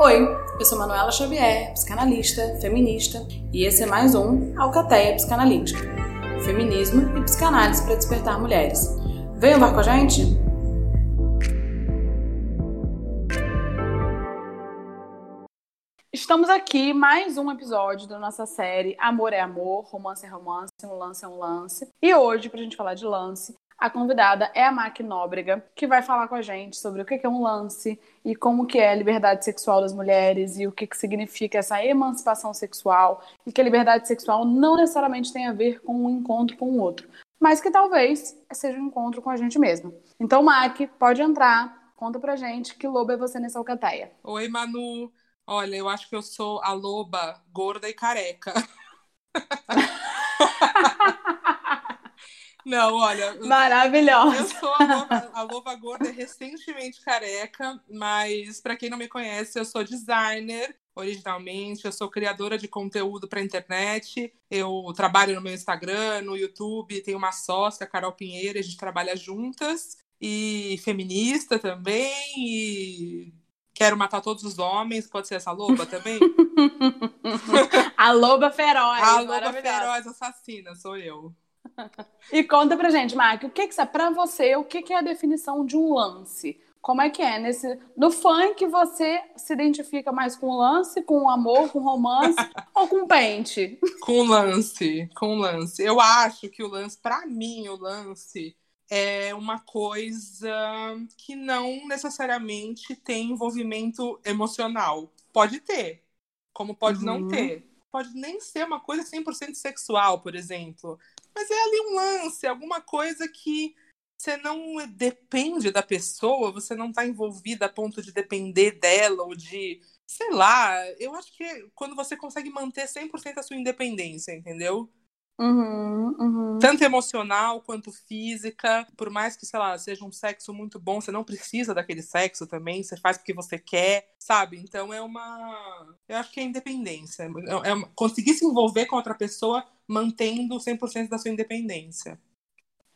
Oi, eu sou Manuela Xavier, psicanalista, feminista, e esse é mais um Alcateia Psicanalítica. Feminismo e psicanálise para despertar mulheres. Venham lá com a gente? Estamos aqui, mais um episódio da nossa série Amor é Amor, Romance é Romance, Um Lance é um Lance. E hoje, para a gente falar de lance, a convidada é a Mac Nóbrega, que vai falar com a gente sobre o que é um lance e como que é a liberdade sexual das mulheres e o que, que significa essa emancipação sexual e que a liberdade sexual não necessariamente tem a ver com um encontro com o outro, mas que talvez seja um encontro com a gente mesma. Então, Mac, pode entrar, conta pra gente que loba é você nessa alcateia. Oi, Manu. Olha, eu acho que eu sou a loba gorda e careca. Não, olha. Maravilhosa. Eu sou a Loba, a Loba Gorda recentemente careca, mas para quem não me conhece, eu sou designer originalmente, eu sou criadora de conteúdo para internet. Eu trabalho no meu Instagram, no YouTube, tenho uma sócia, Carol Pinheiro, a gente trabalha juntas e feminista também e quero matar todos os homens, pode ser essa loba também? a loba feroz. A loba feroz assassina, sou eu. E conta pra gente, Mark, o que que é para você, o que que é a definição de um lance? Como é que é nesse no funk você se identifica mais com lance, com amor, com romance ou com pente? Com lance, com lance. Eu acho que o lance, para mim, o lance é uma coisa que não necessariamente tem envolvimento emocional. Pode ter, como pode uhum. não ter. Pode nem ser uma coisa 100% sexual, por exemplo. Mas é ali um lance, alguma coisa que você não depende da pessoa, você não está envolvida a ponto de depender dela ou de. Sei lá, eu acho que é quando você consegue manter 100% a sua independência, entendeu? Uhum, uhum. Tanto emocional quanto física. Por mais que, sei lá, seja um sexo muito bom, você não precisa daquele sexo também, você faz porque você quer, sabe? Então é uma. Eu acho que é independência. É, é conseguir se envolver com outra pessoa mantendo 100% da sua independência.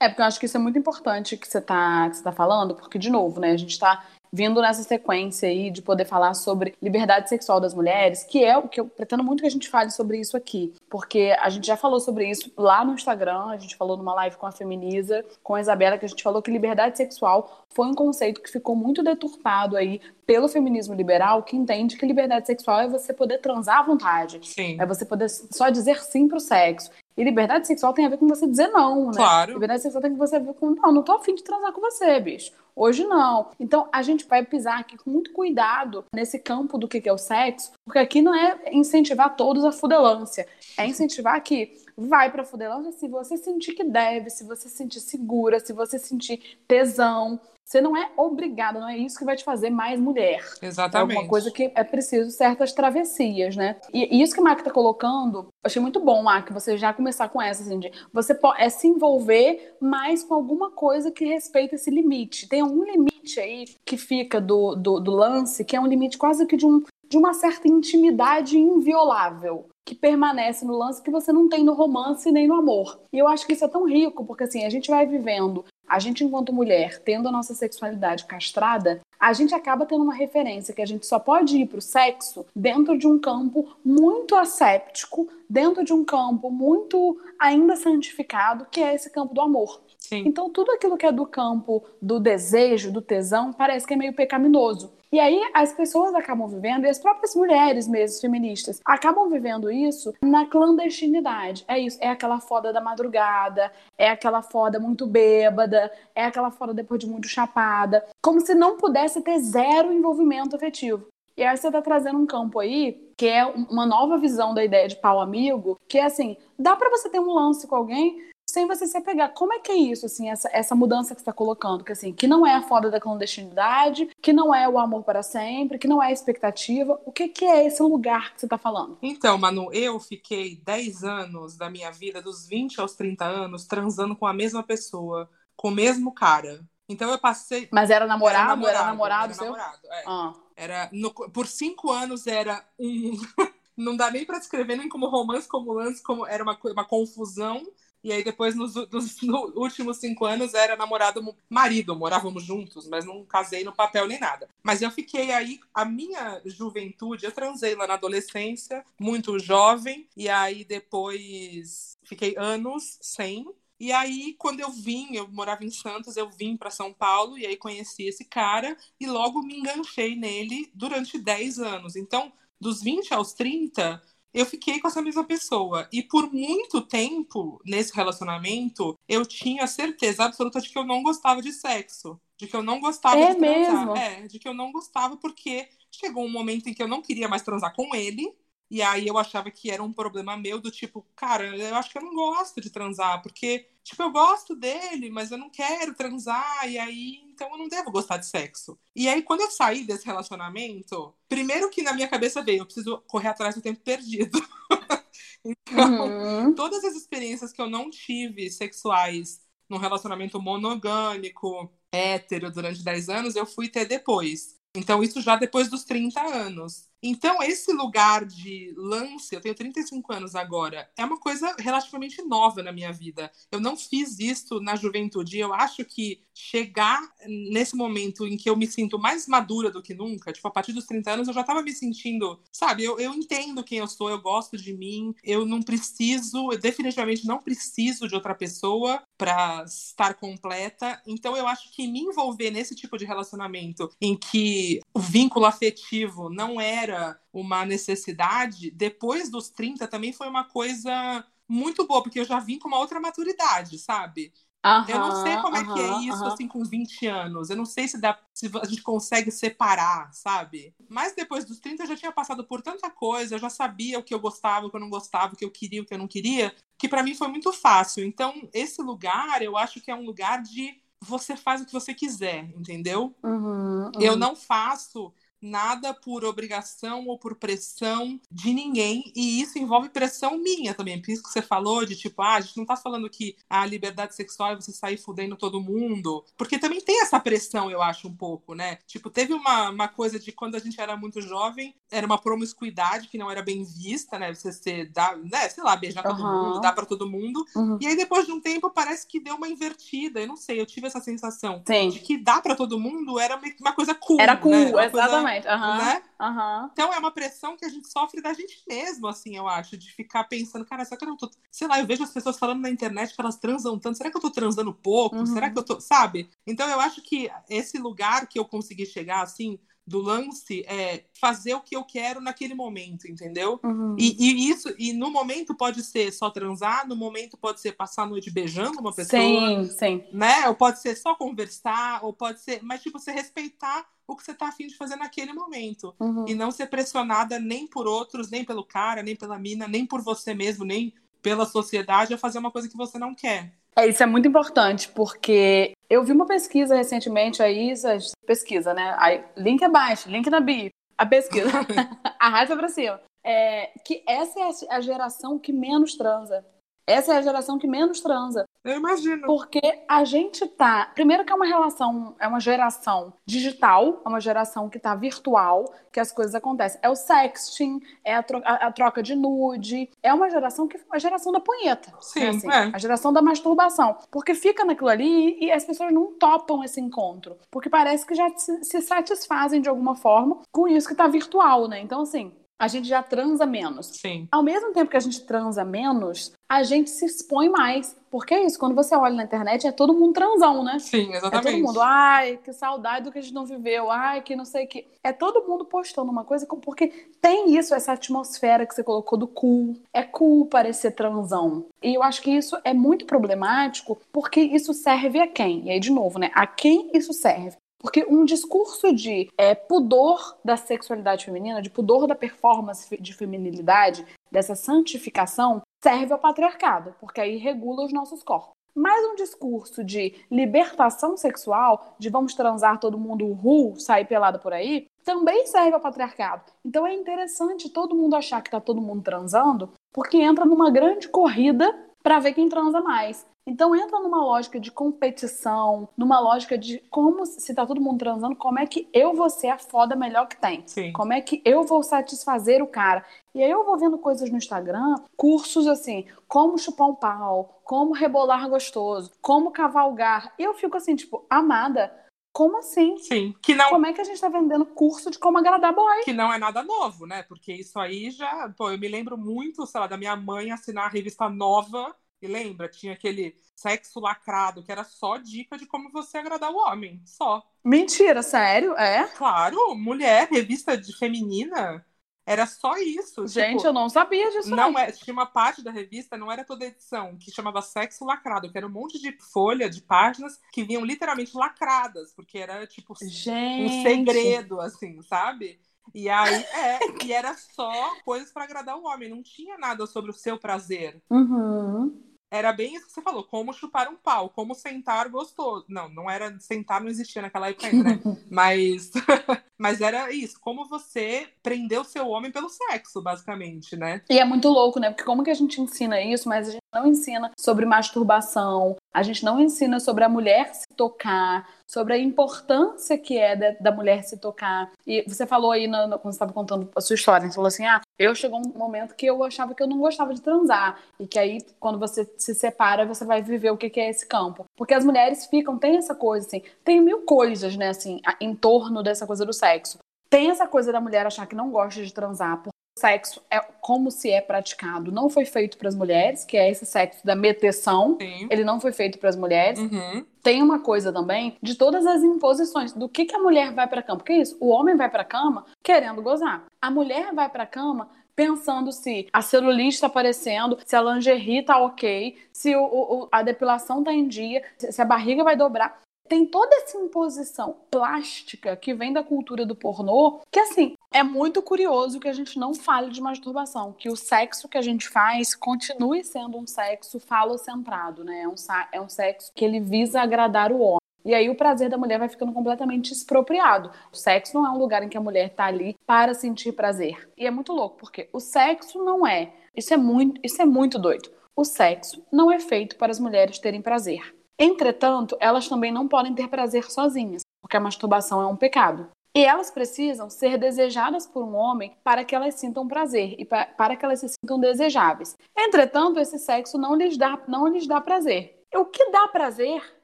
É, porque eu acho que isso é muito importante que você está que você tá falando, porque, de novo, né, a gente está vindo nessa sequência aí de poder falar sobre liberdade sexual das mulheres, que é o que eu pretendo muito que a gente fale sobre isso aqui, porque a gente já falou sobre isso lá no Instagram, a gente falou numa live com a Feminiza, com a Isabela, que a gente falou que liberdade sexual foi um conceito que ficou muito deturpado aí pelo feminismo liberal, que entende que liberdade sexual é você poder transar à vontade, sim. é você poder só dizer sim pro sexo. E liberdade sexual tem a ver com você dizer não, né? Claro. Liberdade sexual tem a ver com, não, não tô afim de transar com você, bicho. Hoje não. Então a gente vai pisar aqui com muito cuidado nesse campo do que é o sexo, porque aqui não é incentivar todos a fudelância. É incentivar que vai pra fudelância se você sentir que deve, se você sentir segura, se você sentir tesão, você não é obrigada, não é isso que vai te fazer mais mulher. Exatamente. É uma coisa que é preciso certas travessias, né? E, isso que a Mac tá colocando, eu achei muito bom, Mac, você já começar com essa, assim, de você pode, é se envolver mais com alguma coisa que respeita esse limite. Tem algum limite aí que fica do, do, do lance, que é um limite quase que de, um, de uma certa intimidade inviolável que permanece no lance que você não tem no romance nem no amor. E eu acho que isso é tão rico, porque assim, a gente vai vivendo a gente, enquanto mulher, tendo a nossa sexualidade castrada, a gente acaba tendo uma referência que a gente só pode ir para o sexo dentro de um campo muito asséptico, dentro de um campo muito ainda santificado, que é esse campo do amor. Sim. Então, tudo aquilo que é do campo do desejo, do tesão, parece que é meio pecaminoso. E aí as pessoas acabam vivendo, e as próprias mulheres mesmo, feministas, acabam vivendo isso na clandestinidade. É isso, é aquela foda da madrugada, é aquela foda muito bêbada, é aquela foda depois de muito chapada, como se não pudesse ter zero envolvimento afetivo. E aí você tá trazendo um campo aí que é uma nova visão da ideia de pau amigo, que é assim, dá para você ter um lance com alguém, sem você se apegar. Como é que é isso, assim, essa, essa mudança que você está colocando? Que, assim, que não é a foda da clandestinidade, que não é o amor para sempre, que não é a expectativa. O que, que é esse lugar que você está falando? Então, Manu, eu fiquei 10 anos da minha vida, dos 20 aos 30 anos, transando com a mesma pessoa, com o mesmo cara. Então eu passei. Mas era namorado? Era namorado, era namorado, era seu? namorado é. Ah. Era no, por cinco anos era um. não dá nem para descrever nem como romance, como lance, como era uma, uma confusão E aí depois, nos, nos, últimos cinco anos, era namorado, marido, morávamos juntos, mas não casei no papel nem nada. Mas eu fiquei aí, a minha juventude, eu transei lá na adolescência, muito jovem, e aí depois fiquei anos sem. E aí, quando eu vim, eu morava em Santos, eu vim para São Paulo e aí conheci esse cara e logo me enganchei nele durante 10 anos. Então, dos 20 aos 30, eu fiquei com essa mesma pessoa. E por muito tempo, nesse relacionamento, eu tinha certeza absoluta de que eu não gostava de sexo. De que eu não gostava é de transar. Mesmo? É, de que eu não gostava porque chegou um momento em que eu não queria mais transar com ele. E aí eu achava que era um problema meu, do tipo, cara, eu acho que eu não gosto de transar, porque, tipo, eu gosto dele, mas eu não quero transar, e aí, então eu não devo gostar de sexo. E aí, quando eu saí desse relacionamento, primeiro que na minha cabeça veio, eu preciso correr atrás do tempo perdido. então, uhum. todas as experiências que eu não tive sexuais num relacionamento monogâmico, hétero, durante 10 anos, eu fui ter depois. Então, isso já depois dos 30 anos. Então, esse lugar de lance, eu tenho 35 anos agora, é uma coisa relativamente nova na minha vida. Eu não fiz isso na juventude. Eu acho que chegar nesse momento em que eu me sinto mais madura do que nunca, tipo, a partir dos 30 anos, eu já estava me sentindo, sabe, eu, eu entendo quem eu sou, eu gosto de mim, eu não preciso, eu definitivamente não preciso de outra pessoa para estar completa. Então, eu acho que me envolver nesse tipo de relacionamento em que o vínculo afetivo não era era uma necessidade, depois dos 30 também foi uma coisa muito boa, porque eu já vim com uma outra maturidade, sabe? Uhum, eu não sei como uhum, é que é isso, uhum. assim, com 20 anos. Eu não sei se, dá, se a gente consegue separar, sabe? Mas depois dos 30 eu já tinha passado por tanta coisa, eu já sabia o que eu gostava, o que eu não gostava, o que eu queria, o que eu não queria, que para mim foi muito fácil. Então, esse lugar, eu acho que é um lugar de você faz o que você quiser, entendeu? Uhum, eu não faço nada por obrigação ou por pressão de ninguém, e isso envolve pressão minha também. Por isso que você falou de tipo, ah, a gente não tá falando que a liberdade sexual é você sair fudendo todo mundo, porque também tem essa pressão, eu acho, um pouco, né? Tipo, teve uma, uma coisa de quando a gente era muito jovem, era uma promiscuidade que não era bem vista, né? Você ser, dá, né, sei lá, beijar uhum. todo mundo, dar para todo mundo. Uhum. E aí depois de um tempo parece que deu uma invertida, eu não sei, eu tive essa sensação Sim. de que dar para todo mundo era uma coisa cool. Era cool, né? exatamente. Exatamente. Uhum. Né? Uhum. Então é uma pressão que a gente sofre da gente mesmo, assim, eu acho, de ficar pensando, cara, será que eu não tô. Sei lá, eu vejo as pessoas falando na internet que elas transam tanto, será que eu tô transando pouco? Uhum. Será que eu tô. Sabe? Então eu acho que esse lugar que eu consegui chegar, assim, do lance é fazer o que eu quero naquele momento, entendeu? Uhum. E, e, isso, e no momento pode ser só transar, no momento pode ser passar a noite beijando uma pessoa. Sim, sim. Né? Ou pode ser só conversar, ou pode ser. Mas, tipo, você respeitar o que você tá afim de fazer naquele momento. Uhum. E não ser pressionada nem por outros, nem pelo cara, nem pela mina, nem por você mesmo, nem pela sociedade a fazer uma coisa que você não quer. É, isso é muito importante, porque eu vi uma pesquisa recentemente, a Isa, pesquisa, né? Aí, link abaixo, link na bio. A pesquisa. Arrasta pra cima. É, que essa é a geração que menos transa. Essa é a geração que menos transa. Eu imagino. Porque a gente tá. Primeiro que é uma relação, é uma geração digital, é uma geração que tá virtual, que as coisas acontecem. É o sexting, é a, tro a, troca de nude. É uma geração que. A geração da punheta. Sim. Né, assim, é. A geração da masturbação. Porque fica naquilo ali e as pessoas não topam esse encontro. Porque parece que já se, se satisfazem de alguma forma com isso que tá virtual, né? Então, assim, a gente já transa menos. Sim. Ao mesmo tempo que a gente transa menos, a gente se expõe mais. Porque é isso, quando você olha na internet, é todo mundo transão, né? Sim, exatamente. É todo mundo, ai, que saudade do que a gente não viveu, ai, que não sei o que. É todo mundo postando uma coisa, porque tem isso, essa atmosfera que você colocou do cool. É cool parecer transão. E eu acho que isso é muito problemático, porque isso serve a quem? E aí, de novo, né? A quem isso serve? Porque um discurso de é, pudor da sexualidade feminina, de pudor da performance de feminilidade, dessa santificação, serve ao patriarcado, porque aí regula os nossos corpos. Mas um discurso de libertação sexual, de vamos transar todo mundo ru, sair pelado por aí, também serve ao patriarcado. Então é interessante todo mundo achar que está todo mundo transando, porque entra numa grande corrida para ver quem transa mais. Então entra numa lógica de competição, numa lógica de como se tá todo mundo transando, como é que eu vou ser a foda melhor que tem? Sim. Como é que eu vou satisfazer o cara? E aí eu vou vendo coisas no Instagram, cursos assim, como chupar um pau, como rebolar gostoso, como cavalgar. E eu fico assim, tipo, amada, como assim? Sim. Que não, Como é que a gente tá vendendo curso de como agradar boy? que não é nada novo, né? Porque isso aí já. Pô, eu me lembro muito, sei lá, da minha mãe assinar a revista nova. E lembra? Tinha aquele sexo lacrado, que era só dica de como você agradar o homem. Só. Mentira, sério? É? Claro, mulher, revista de feminina. Era só isso. Gente, tipo, eu não sabia disso. não é, tinha uma parte da revista, não era toda edição, que chamava Sexo Lacrado, que era um monte de folha, de páginas que vinham literalmente lacradas, porque era tipo Gente. um segredo, assim, sabe? E aí, é, e era só coisas para agradar o homem, não tinha nada sobre o seu prazer. Uhum. Era bem isso que você falou, como chupar um pau, como sentar gostoso. Não, não era sentar, não existia naquela época ainda, né? Mas, mas era isso, como você prender o seu homem pelo sexo, basicamente, né? E é muito louco, né? Porque como que a gente ensina isso, mas a gente não ensina sobre masturbação, a gente não ensina sobre a mulher se tocar, sobre a importância que é da, da mulher se tocar. E você falou aí, no, no- quando você estava contando a sua história, você falou assim, ah, eu chegou um momento que eu achava que eu não gostava de transar. E que aí, quando você se separa, você vai viver o que que é esse campo. Porque as mulheres ficam, tem essa coisa, assim, tem mil coisas, né, assim, em torno dessa coisa do sexo. Tem essa coisa da mulher achar que não gosta de transar, sexo é como se é praticado. Não foi feito para as mulheres, que é esse sexo da meteção. Sim. Ele não foi feito para as mulheres. Uhum. Tem uma coisa também de todas as imposições. Do que, que a mulher vai pra cama? Porque é isso, o homem vai pra cama querendo gozar. A mulher vai pra cama pensando se a celulite tá aparecendo, se a lingerie tá ok, se o- o- a depilação tá em dia, se se a barriga vai dobrar. Tem toda essa imposição plástica que vem da cultura do pornô, que assim, é muito curioso que a gente não fale de masturbação, que o sexo que a gente faz continue sendo um sexo falocentrado, né? É um, é um sexo que ele visa agradar o homem. E aí o prazer da mulher vai ficando completamente expropriado. O sexo não é um lugar em que a mulher tá ali para sentir prazer. E é muito louco, porque o sexo não é. Isso é muito, isso é muito doido. O sexo não é feito para as mulheres terem prazer. Entretanto, elas também não podem ter prazer sozinhas, porque a masturbação é um pecado. E elas precisam ser desejadas por um homem para que elas sintam prazer e pa- para que elas se sintam desejáveis. Entretanto, esse sexo não lhes dá, não lhes dá prazer. O que dá prazer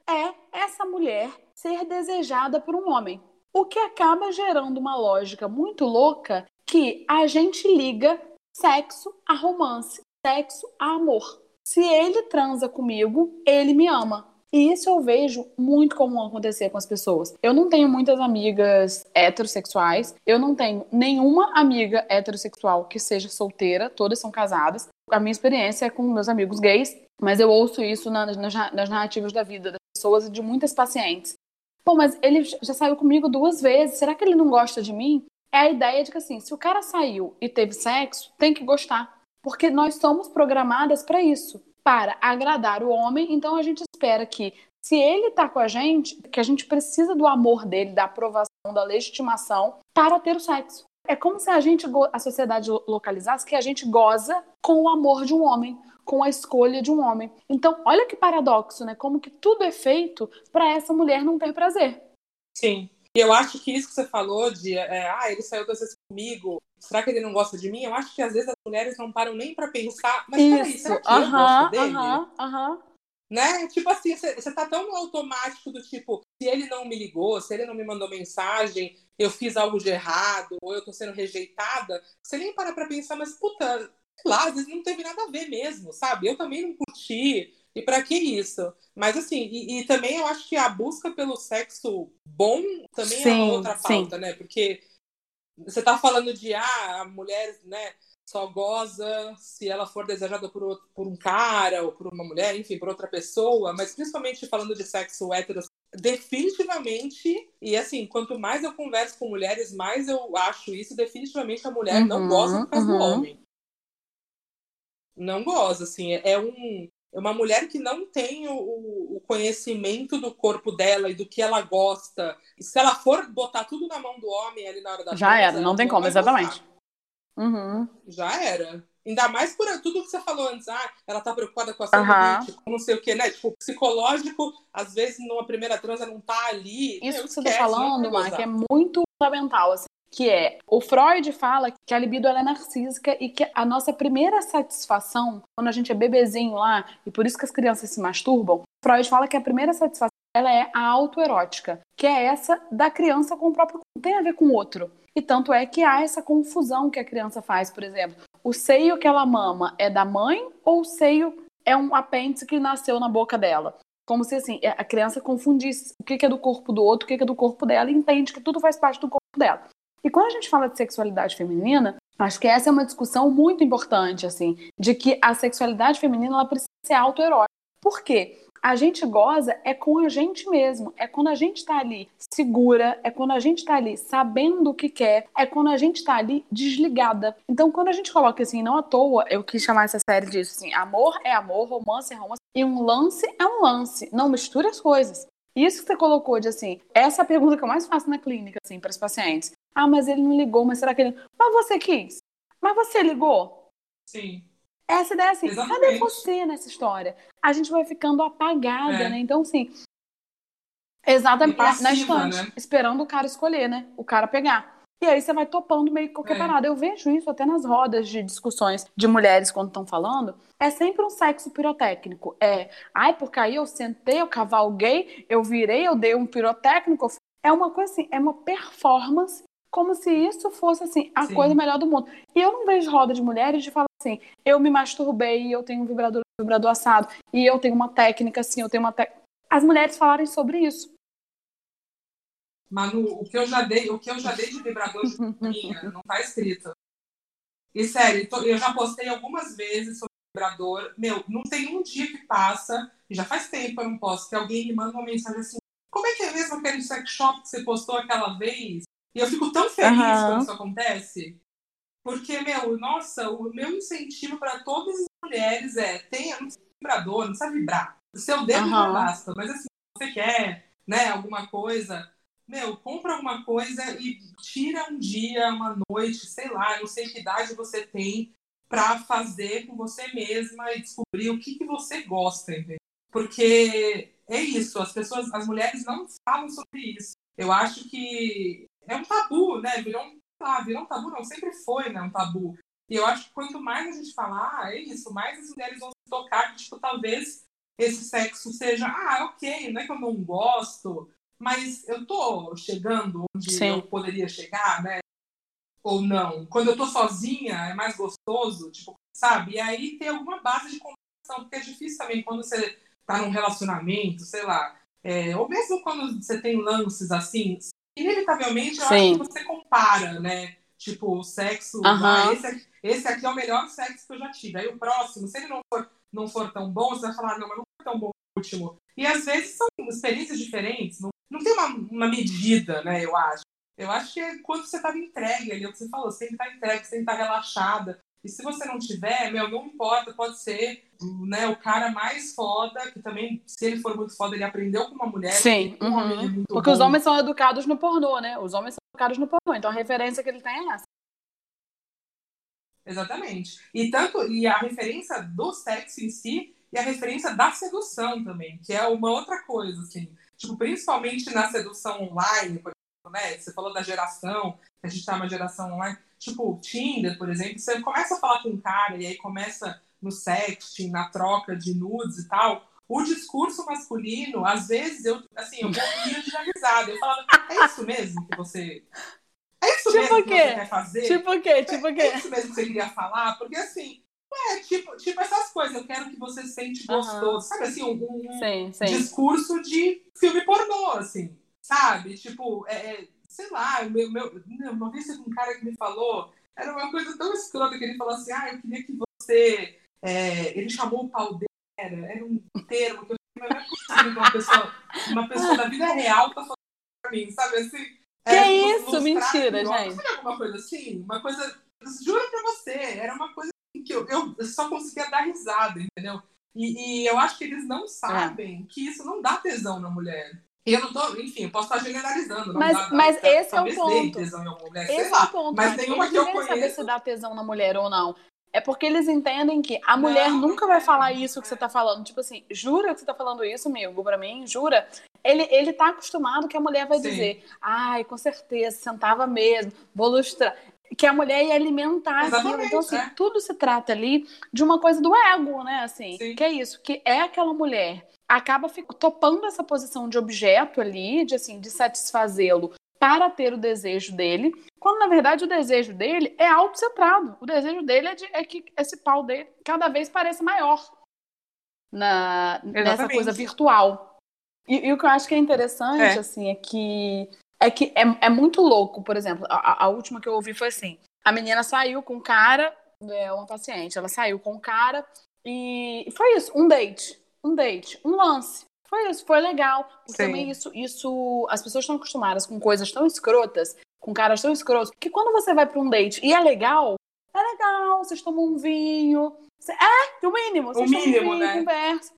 é essa mulher ser desejada por um homem. O que acaba gerando uma lógica muito louca que a gente liga sexo a romance, sexo a amor. Se ele transa comigo, ele me ama. E isso eu vejo muito comum acontecer com as pessoas. Eu não tenho muitas amigas heterossexuais, eu não tenho nenhuma amiga heterossexual que seja solteira, todas são casadas. A minha experiência é com meus amigos gays, mas eu ouço isso na- nas, nas narrativas da vida das pessoas e de muitas pacientes. Pô, mas ele já saiu comigo duas vezes, será que ele não gosta de mim? É a ideia de que assim, se o cara saiu e teve sexo, tem que gostar. Porque nós somos programadas para isso, para agradar o homem, então a gente espera que se ele tá com a gente, que a gente precisa do amor dele, da aprovação, da legitimação para ter o sexo. É como se a gente, a sociedade lo- localizasse que a gente goza com o amor de um homem, com a escolha de um homem. Então, olha que paradoxo, né? Como que tudo é feito para essa mulher não ter prazer. Sim. E eu acho que isso que você falou de, é, ah, ele saiu duas vezes comigo, será que ele não gosta de mim? Eu acho que às vezes as mulheres não param nem pra pensar, mas peraí, será que eu aham, gosto dele? aham, aham. Né? Tipo assim, você tá tão automático do tipo, se ele não me ligou, se ele não me mandou mensagem, eu fiz algo de errado, ou eu tô sendo rejeitada, você nem para pra pensar, mas puta, sei lá, às vezes não teve nada a ver mesmo, sabe? Eu também não curti, e pra que isso? Mas assim, e, e também eu acho que a busca pelo sexo bom também é Sim, uma outra sim. pauta, né? Porque você tá falando de, ah, a mulher, né, só goza se ela for desejada por, outro- por um cara ou por uma mulher, enfim, por outra pessoa, mas principalmente falando de sexo hétero, definitivamente, e assim, quanto mais eu converso com mulheres, mais eu acho isso, definitivamente a mulher não Uhum, goza por causa do uhum. homem. Não goza, assim, é um é uma mulher que não tem o, o conhecimento do corpo dela e do que ela gosta. E se ela for botar tudo na mão do homem ali na hora da Já era, não tem como, exatamente. Uhum. Já era. Ainda mais por tudo que você falou antes. Ah, ela tá preocupada com a saúde, uhum. não sei o quê, né? Tipo, psicológico, às vezes, numa primeira transa não tá ali. Isso que você tá falando, Mark, é muito fundamental, assim, que é, o Freud fala que a libido é narcísica e que a nossa primeira satisfação, quando a gente é bebezinho lá, e por isso que as crianças se masturbam, Freud fala que a primeira satisfação ela é a autoerótica, que é essa da criança com o próprio tem a ver com o outro. E tanto é que há essa confusão que a criança faz, por exemplo, o seio que ela mama é da mãe ou o seio é um apêndice que nasceu na boca dela? Como se assim, a criança confundisse o que é do corpo do outro, o que é do corpo dela, e entende que tudo faz parte do corpo dela. E quando a gente fala de sexualidade feminina, acho que essa é uma discussão muito importante, assim, de que a sexualidade feminina ela precisa ser autoerótica. Por quê? A gente goza é com a gente mesmo, é quando a gente está ali segura, é quando a gente está ali sabendo o que quer, é quando a gente está ali desligada. Então, quando a gente coloca assim, não à toa, eu quis chamar essa série disso assim: amor é amor, romance é romance, e um lance é um lance. Não misture as coisas. Isso que você colocou de assim, essa é pergunta que eu mais faço na clínica, assim, para os pacientes. Ah, mas ele não ligou, mas será que ele. Mas você quis? Mas você ligou? Sim. Essa ideia é assim, Exatamente. cadê você nessa história? A gente vai ficando apagada, é. né? Então, assim. Exatamente. Passiva, na estante, né? esperando o cara escolher, né? O cara pegar. E aí você vai topando meio que qualquer é. parada. Eu vejo isso até nas rodas de discussões de mulheres quando estão falando. É sempre um sexo pirotécnico. É, ai, porque aí eu sentei, eu cavalguei, eu virei, eu dei um pirotécnico. É uma coisa assim, é uma performance como se isso fosse assim a Sim. coisa melhor do mundo. E eu não vejo roda de mulheres de falar assim, eu me masturbei, eu tenho um vibrador, um vibrador assado, e eu tenho uma técnica assim, eu tenho uma técnica. As mulheres falarem sobre isso. Manu, o que eu já dei, o que eu já dei de vibrador de minha, não tá escrito. E sério, eu já postei algumas vezes sobre vibrador. Meu, não tem um dia que passa, e já faz tempo eu não posto, que alguém me manda uma mensagem assim: como é que é mesmo aquele sex shop que você postou aquela vez? E eu fico tão feliz uhum. quando isso acontece. Porque, meu, nossa, o meu incentivo para todas as mulheres é tenha um vibrador, não precisa vibrar. O seu dedo uhum. já basta. Mas assim, se você quer, né, alguma coisa, meu, compra alguma coisa e tira um dia, uma noite, sei lá, não sei que idade você tem, para fazer com você mesma e descobrir o que, que você gosta, entendeu? Porque é isso, as pessoas, as mulheres não falam sobre isso. Eu acho que é um tabu, né? Virou um, ah, virou um tabu, não, sempre foi né, um tabu. E eu acho que quanto mais a gente falar, ah, é isso, mais as mulheres vão se tocar que, tipo, talvez esse sexo seja, ah, ok, não é que eu não gosto, mas eu tô chegando onde Sim. eu poderia chegar, né? Ou não. Quando eu tô sozinha, é mais gostoso, tipo, sabe? E aí tem alguma base de conversação, porque é difícil também quando você tá num relacionamento, sei lá, é, ou mesmo quando você tem lances assim, inevitavelmente eu Sim. acho que você compara, né? Tipo, o sexo, ah, esse, aqui, esse aqui é o melhor sexo que eu já tive. Aí o próximo, se ele não for, não for tão bom, você vai falar, não, mas não foi tão bom o último. E às vezes são experiências diferentes, não, não tem uma, uma medida, né, eu acho. Eu acho que é quando você estava entregue ali, é o que você falou, você tem que estar entregue, você tem que estar relaxada. E se você não tiver, meu, não importa, pode ser né, o cara mais foda, que também, se ele for muito foda, ele aprendeu com uma mulher. Sim. Um uhum. Porque bom. os homens são educados no pornô, né? Os homens são educados no pornô, então a referência que ele tem é essa. Exatamente. E tanto e a referência do sexo em si e a referência da sedução também, que é uma outra coisa, assim. Tipo, principalmente na sedução online, por né? Você falou da geração, que a gente tá uma geração online Tipo, Tinder, por exemplo, você começa a falar com um cara e aí começa no sexting, na troca de nudes e tal. O discurso masculino, às vezes, eu, assim, eu morria de risada. Eu falava, é isso mesmo que você. É isso tipo mesmo que você quer fazer? Tipo o quê? Tipo o quê? É isso mesmo que você queria falar? Porque assim, é, tipo, tipo essas coisas, eu quero que você sente gostoso. Uhum. Sabe assim, um, um sim, sim. discurso de filme pornô, assim. Sabe? Tipo, é, é sei lá, meu, meu, uma vez teve um cara que me falou, era uma coisa tão escrota que ele falou assim, ah, eu queria que você. É, ele chamou o pau dele, era um termo que eu não é possível uma pessoa, uma pessoa da vida real tá falando pra mim, sabe assim? Que é, isso? Mentira, gente. Sabe alguma coisa assim? Uma coisa. Juro pra você, era uma coisa que eu, eu só conseguia dar risada, entendeu? E, e, eu acho que eles não sabem é. que isso não dá tesão na mulher. Eu não tô, enfim, eu posso estar generalizando. Mas, dá, mas dá, esse é o ponto. Mulher, esse é o ponto. Mas nenhuma que eu conheço. saber se dá tesão na mulher ou não. É porque eles entendem que a mulher Não, nunca vai é. falar isso que você tá falando. Tipo assim, jura que você tá falando isso, amigo, pra mim? Jura? Ele, ele tá acostumado que a mulher vai Sim. dizer, ai, com certeza, sentava mesmo, vou lustrar. Que a mulher ia alimentar aquilo. Então, assim, é. tudo se trata ali de uma coisa do ego, né? Assim, Sim. que é isso, que é aquela mulher acaba topando essa posição de objeto ali, de assim, de satisfazê-lo para ter o desejo dele, quando na verdade o desejo dele é autocentrado. O desejo dele é, de- é que esse pau dele cada vez pareça maior na, nessa coisa virtual. E, e o que eu acho que é interessante, É. assim, é que é que é, é muito louco, por exemplo, a, a- a última que eu ouvi foi assim: a menina saiu com um cara, é, uma paciente, ela saiu com um cara e foi isso, um date, um date, um lance. Foi isso, foi legal. Porque Sim. também isso, isso, as pessoas estão acostumadas com coisas tão escrotas, com caras tão escrotos, que quando você vai pra um date e é legal, é legal, vocês tomam um vinho. É, o mínimo, vocês tomam mínimo, um vinho, né? conversa.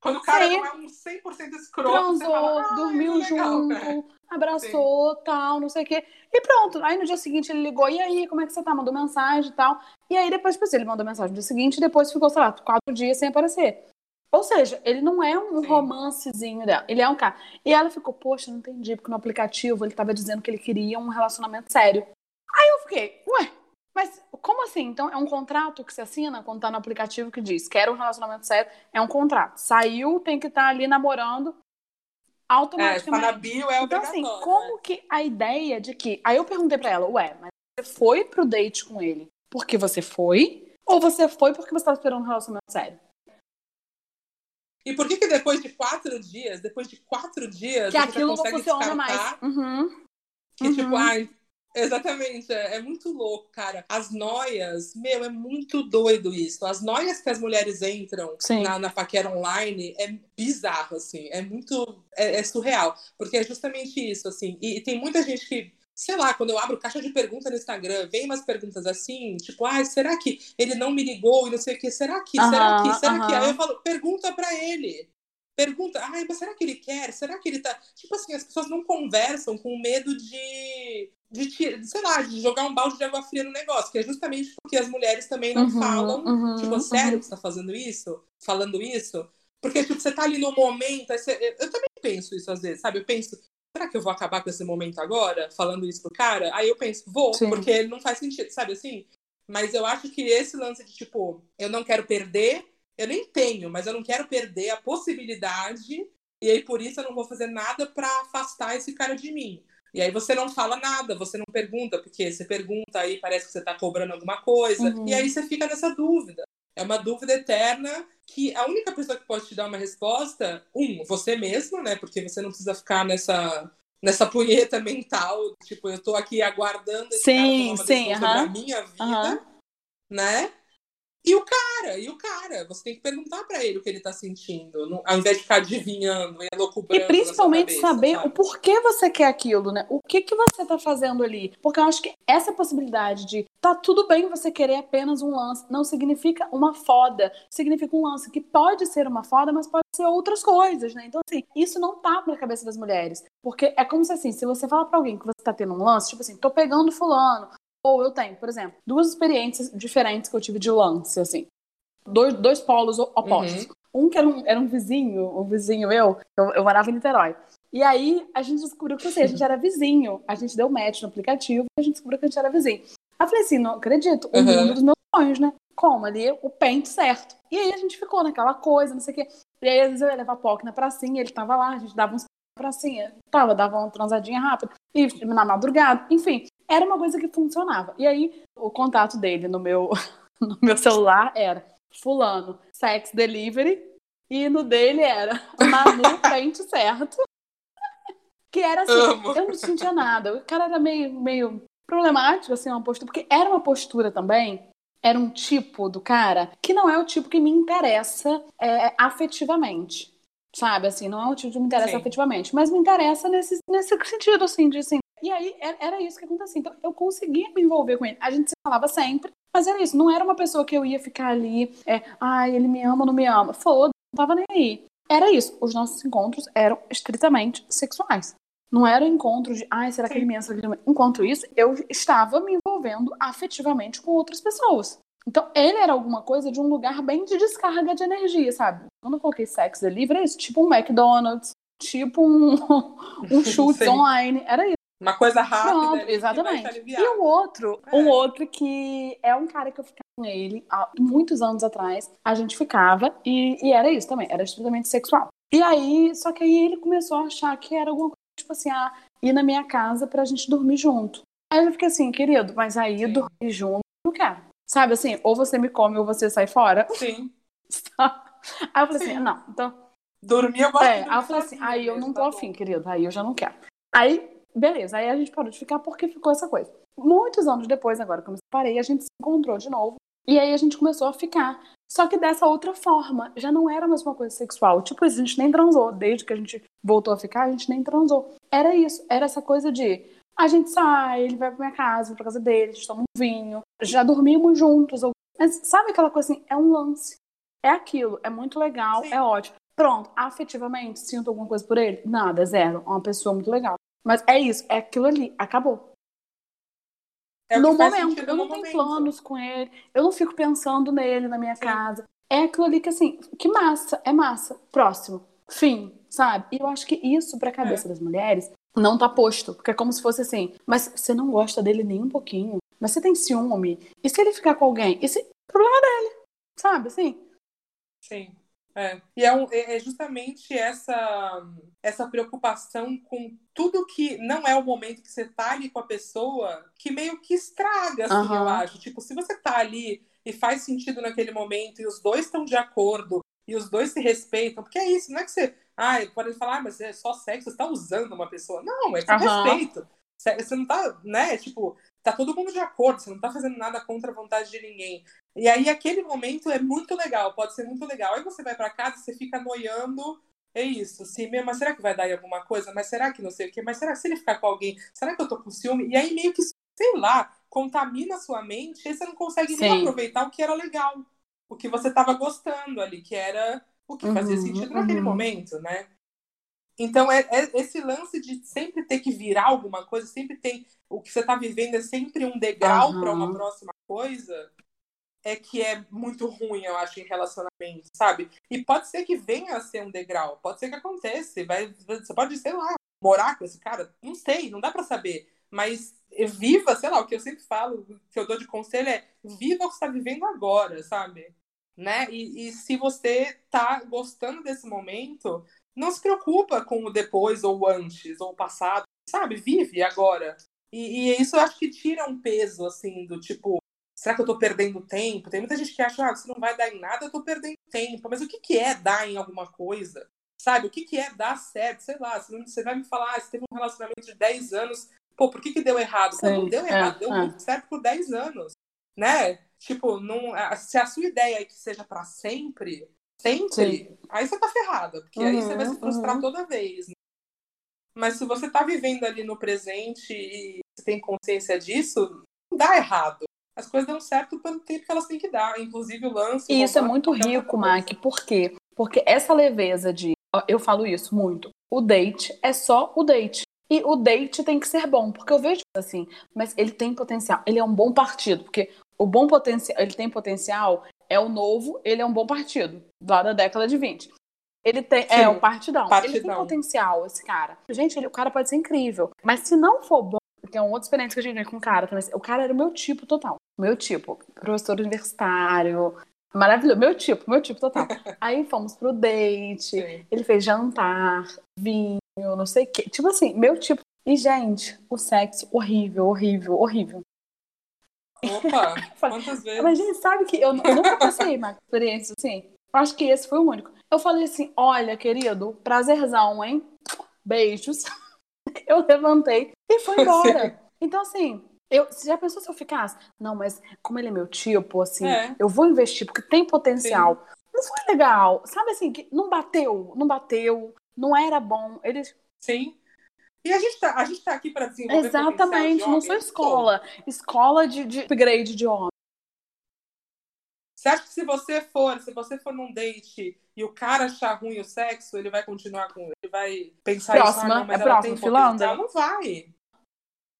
Quando o cara Sim. não é um 100% escroto, transou, fala, ah, dormiu legal, junto, né? abraçou, tal, não sei o quê. E pronto. Aí no dia seguinte ele ligou, e aí, como é que você tá? Mandou mensagem e tal. E aí depois, tipo assim, ele mandou mensagem no dia seguinte e depois ficou, sei lá, quatro dias sem aparecer. Ou seja, ele não é um Sim. romancezinho dela, ele é um cara. E ela ficou, poxa, não entendi, porque no aplicativo ele tava dizendo que ele queria um relacionamento sério. Aí eu fiquei, ué, mas como assim? Então é um contrato que se assina quando tá no aplicativo que diz quero um relacionamento sério, é um contrato. Saiu, tem que estar ali namorando É, automaticamente. tá na bio é Então, assim, obrigatório. como que a ideia de que. Aí eu perguntei pra ela, ué, mas você foi pro date com ele porque você foi? Ou você foi porque você tava esperando um relacionamento sério? E por que que depois de quatro dias, depois de quatro dias, Que você aquilo não consegue funciona mais. Uhum. Que Uhum. tipo, ai, exatamente, é, é muito louco, cara. As noias, meu, é muito doido isso. As noias que as mulheres entram Sim. na, na paquera online é bizarro, assim, é muito, é, é surreal, porque é justamente isso, assim. E, e tem muita gente que sei lá, quando eu abro caixa de pergunta no Instagram, vem umas perguntas assim, tipo, ai, será que ele não me ligou e não sei o que? Será que? será que? Será que? Aí eu falo, pergunta pra ele. Pergunta, ai, mas será que ele quer? Será que ele tá. Tipo assim, as pessoas não conversam com medo de. De, sei lá, de jogar um balde de água fria no negócio, que é justamente porque as mulheres também não Uhum, falam, uhum, tipo, sério uhum. que você tá fazendo isso? Falando isso? Porque, tipo, você tá ali no momento, você- eu também penso isso às vezes, sabe? Eu penso, será que eu vou acabar com esse momento agora, falando isso pro cara? Aí eu penso, vou, Sim. porque não faz sentido, sabe assim? Mas eu acho que esse lance de, tipo, eu não quero perder, eu nem tenho, mas eu não quero perder a possibilidade, e aí por isso eu não vou fazer nada pra afastar esse cara de mim. E aí você não fala nada, você não pergunta, porque você pergunta aí parece que você tá cobrando alguma coisa, Uhum. e aí você fica nessa dúvida. É uma dúvida eterna que a única pessoa que pode te dar uma resposta, um, você mesmo, né? Porque você não precisa ficar nessa nessa punheta mental, tipo, eu tô aqui aguardando esse Sim, cara tomar uma sim, decisão sobre aham. a minha vida, Aham. né? E o cara, e o cara, você tem que perguntar pra ele o que ele tá sentindo, não- ao invés de ficar adivinhando e elocubrando E principalmente cabeça, saber sabe? o porquê você quer aquilo, né? O que que você tá fazendo ali? Porque eu acho que essa possibilidade de tá tudo bem você querer apenas um lance, não significa uma foda, significa um lance que pode ser uma foda, mas pode ser outras coisas, né? Então assim, isso não tá na cabeça das mulheres, porque é como se assim, se você falar pra alguém que você tá tendo um lance, tipo assim, tô pegando fulano, ou eu tenho, por exemplo, duas experiências diferentes que eu tive de lance, assim. Dois, dois polos opostos. Um que era um, era um vizinho, um vizinho meu, eu, eu morava em Niterói. E aí a gente descobriu que assim, a gente era vizinho. A gente deu match no aplicativo e a gente descobriu que a gente era vizinho. Aí eu falei assim, não acredito, o Uhum. mundo dos meus sonhos, né? Como ali, o pente certo. E aí a gente ficou naquela coisa, não sei o quê. E aí às vezes eu ia levar POC na pracinha, ele tava lá, a gente dava uns pracinha. Tava, dava uma transadinha rápida. E na madrugada, enfim. Era uma coisa que funcionava. E aí o contato dele no meu, no meu celular era fulano, sex delivery. E no dele era Manu pente certo. Que era assim, Amo. eu não sentia nada. O cara era meio, meio problemático, assim, uma postura. Porque era uma postura também, era um tipo do cara que não é o tipo que me interessa é, afetivamente. Sabe, assim, não é o tipo que me interessa Sim. afetivamente. Mas me interessa nesse, nesse sentido, assim, de assim. E aí era, era isso que acontecia. Então eu conseguia me envolver com ele. A gente se falava sempre, mas era isso. Não era uma pessoa que eu ia ficar ali, é, ai, ele me ama ou não me ama. Foda, não tava nem aí. Era isso. Os nossos encontros eram estritamente sexuais. Não era encontro de, ai, será que ele me ama? Enquanto isso, eu estava me envolvendo afetivamente com outras pessoas. Então, ele era alguma coisa de um lugar bem de descarga de energia, sabe? Quando eu coloquei sexo delivery, era isso, tipo um McDonald's, tipo um, um chutes online, era isso. Uma coisa rápida. Pronto, exatamente. E o outro, é. um outro que é um cara que eu ficava com ele há muitos anos atrás, a gente ficava, e, e era isso também, era estritamente sexual. E aí, só que aí ele começou a achar que era alguma coisa, tipo assim, ah, ir na minha casa pra gente dormir junto. Aí eu fiquei assim, querido, mas aí Sim. dormir junto, não quero. Sabe assim, ou você me come ou você sai fora. Sim. aí eu falei assim, Sim. assim, não, então. Dormir eu gosto é, Aí eu falei assim, aí eu não tô tá afim, querido, aí eu já não quero. Aí, beleza, aí a gente parou de ficar porque ficou essa coisa. Muitos anos depois, agora que eu me separei, a gente se encontrou de novo. E aí a gente começou a ficar. Só que dessa outra forma, já não era mais uma coisa sexual. Tipo, a gente nem transou. Desde que a gente voltou a ficar, a gente nem transou. Era isso, era essa coisa de a gente sai, ele vai pra minha casa, pra casa dele, a gente toma um vinho, já dormimos juntos. Mas sabe aquela coisa assim? É um lance. É aquilo, é muito legal, Sim. é ótimo. Pronto, afetivamente, sinto alguma coisa por ele? Nada, zero. É uma pessoa muito legal. Mas é isso, é aquilo ali, acabou. É no momento, eu não tenho planos com ele, eu não fico pensando nele na minha Sim. casa. É aquilo ali que, assim, que massa, é massa. Próximo, fim, sabe? E eu acho que isso, pra cabeça é. das mulheres, não tá posto. Porque é como se fosse assim, mas você não gosta dele nem um pouquinho. Mas você tem ciúme. E se ele ficar com alguém? Esse problema dele. Sabe, assim? Sim. É. E é, um, é, é justamente essa, essa preocupação com tudo que não é o momento que você tá ali com a pessoa que meio que estraga, assim, uhum. eu acho. Tipo, se você tá ali e faz sentido naquele momento e os dois estão de acordo e os dois se respeitam, porque é isso, não é que você ah, pode falar, ah, mas é só sexo, você tá usando uma pessoa. Não, é com uhum. respeito. Você não tá, né? Tipo, tá todo mundo de acordo, você não tá fazendo nada contra a vontade de ninguém. E aí aquele momento é muito legal, pode ser muito legal. Aí você vai para casa, você fica noiando, é isso. Se, mas será que vai dar em alguma coisa? Mas será que não sei o quê? Mas será que se ele ficar com alguém, será que eu tô com ciúme? E aí meio que, sei lá, contamina a sua mente, e você não consegue Sim. nem aproveitar o que era legal, o que você tava gostando ali, que era o que fazia uhum, sentido naquele uhum. momento, né? Então, é, é, esse lance de sempre ter que virar alguma coisa, sempre tem. O que você está vivendo é sempre um degrau uhum. para uma próxima coisa, é que é muito ruim, eu acho, em relacionamento, sabe? E pode ser que venha a ser um degrau, pode ser que aconteça. Vai, você pode, sei lá, morar com esse cara, não sei, não dá para saber. Mas viva, sei lá, o que eu sempre falo, que eu dou de conselho é viva o que você está vivendo agora, sabe? né? E, e se você tá gostando desse momento, não se preocupa com o depois ou o antes ou o passado, sabe? Vive agora. E, e isso eu acho que tira um peso, assim, do tipo, será que eu tô perdendo tempo? Tem muita gente que acha, ah, você não vai dar em nada, eu tô perdendo tempo. Mas o que, que é dar em alguma coisa? Sabe? O que, que é dar certo? Sei lá, você vai me falar, ah, você teve um relacionamento de 10 anos, pô, por que, que deu errado? Sim, não deu é, errado, deu é. muito certo por 10 anos, né? Tipo, não, se a sua ideia é que seja para sempre, sempre, Sim. aí você tá ferrada, porque uhum, aí você vai se frustrar uhum. toda vez. Né? Mas se você tá vivendo ali no presente e você tem consciência disso, não dá errado. As coisas dão certo pelo tempo que elas têm que dar, inclusive o lance. E isso é muito rico, Mac, por quê? Porque essa leveza de. Eu falo isso muito. O date é só o date. E o date tem que ser bom, porque eu vejo assim, mas ele tem potencial, ele é um bom partido, porque o bom potencial, ele tem potencial, é o novo, ele é um bom partido, lá da década de 20. Ele tem, é, Sim, é o partidão. partidão. Ele tem potencial, esse cara. Gente, ele, o cara pode ser incrível. Mas se não for bom, porque é uma outra experiência que a gente tem com o cara também. O cara era o meu tipo total. Meu tipo. Professor universitário. Maravilhoso. Meu tipo, meu tipo total. Aí fomos pro date. Sim. Ele fez jantar, vinho, não sei o quê. Tipo assim, meu tipo. E, gente, o sexo horrível, horrível, horrível. Opa, quantas vezes? Mas, gente, sabe que eu, eu nunca passei uma experiência assim. Acho que esse foi o único. Eu falei assim: olha, querido, prazerzão, hein? Beijos. Eu levantei e fui embora. Sim. Então, assim, eu, você já pensou se eu ficasse? Não, mas como ele é meu tipo, assim, é. eu vou investir porque tem potencial. Sim. Não foi legal. Sabe assim, que não bateu, não bateu, não era bom. Eles. Sim. E a gente está a gente tá aqui para desenvolver Exatamente, não sou escola. Escola de, de upgrade de homem. Você acha que se você for, se você for num date e o cara achar ruim o sexo, ele vai continuar com ele vai pensar próxima, isso, ah, não, mas é ela tem Filanda? Não vai.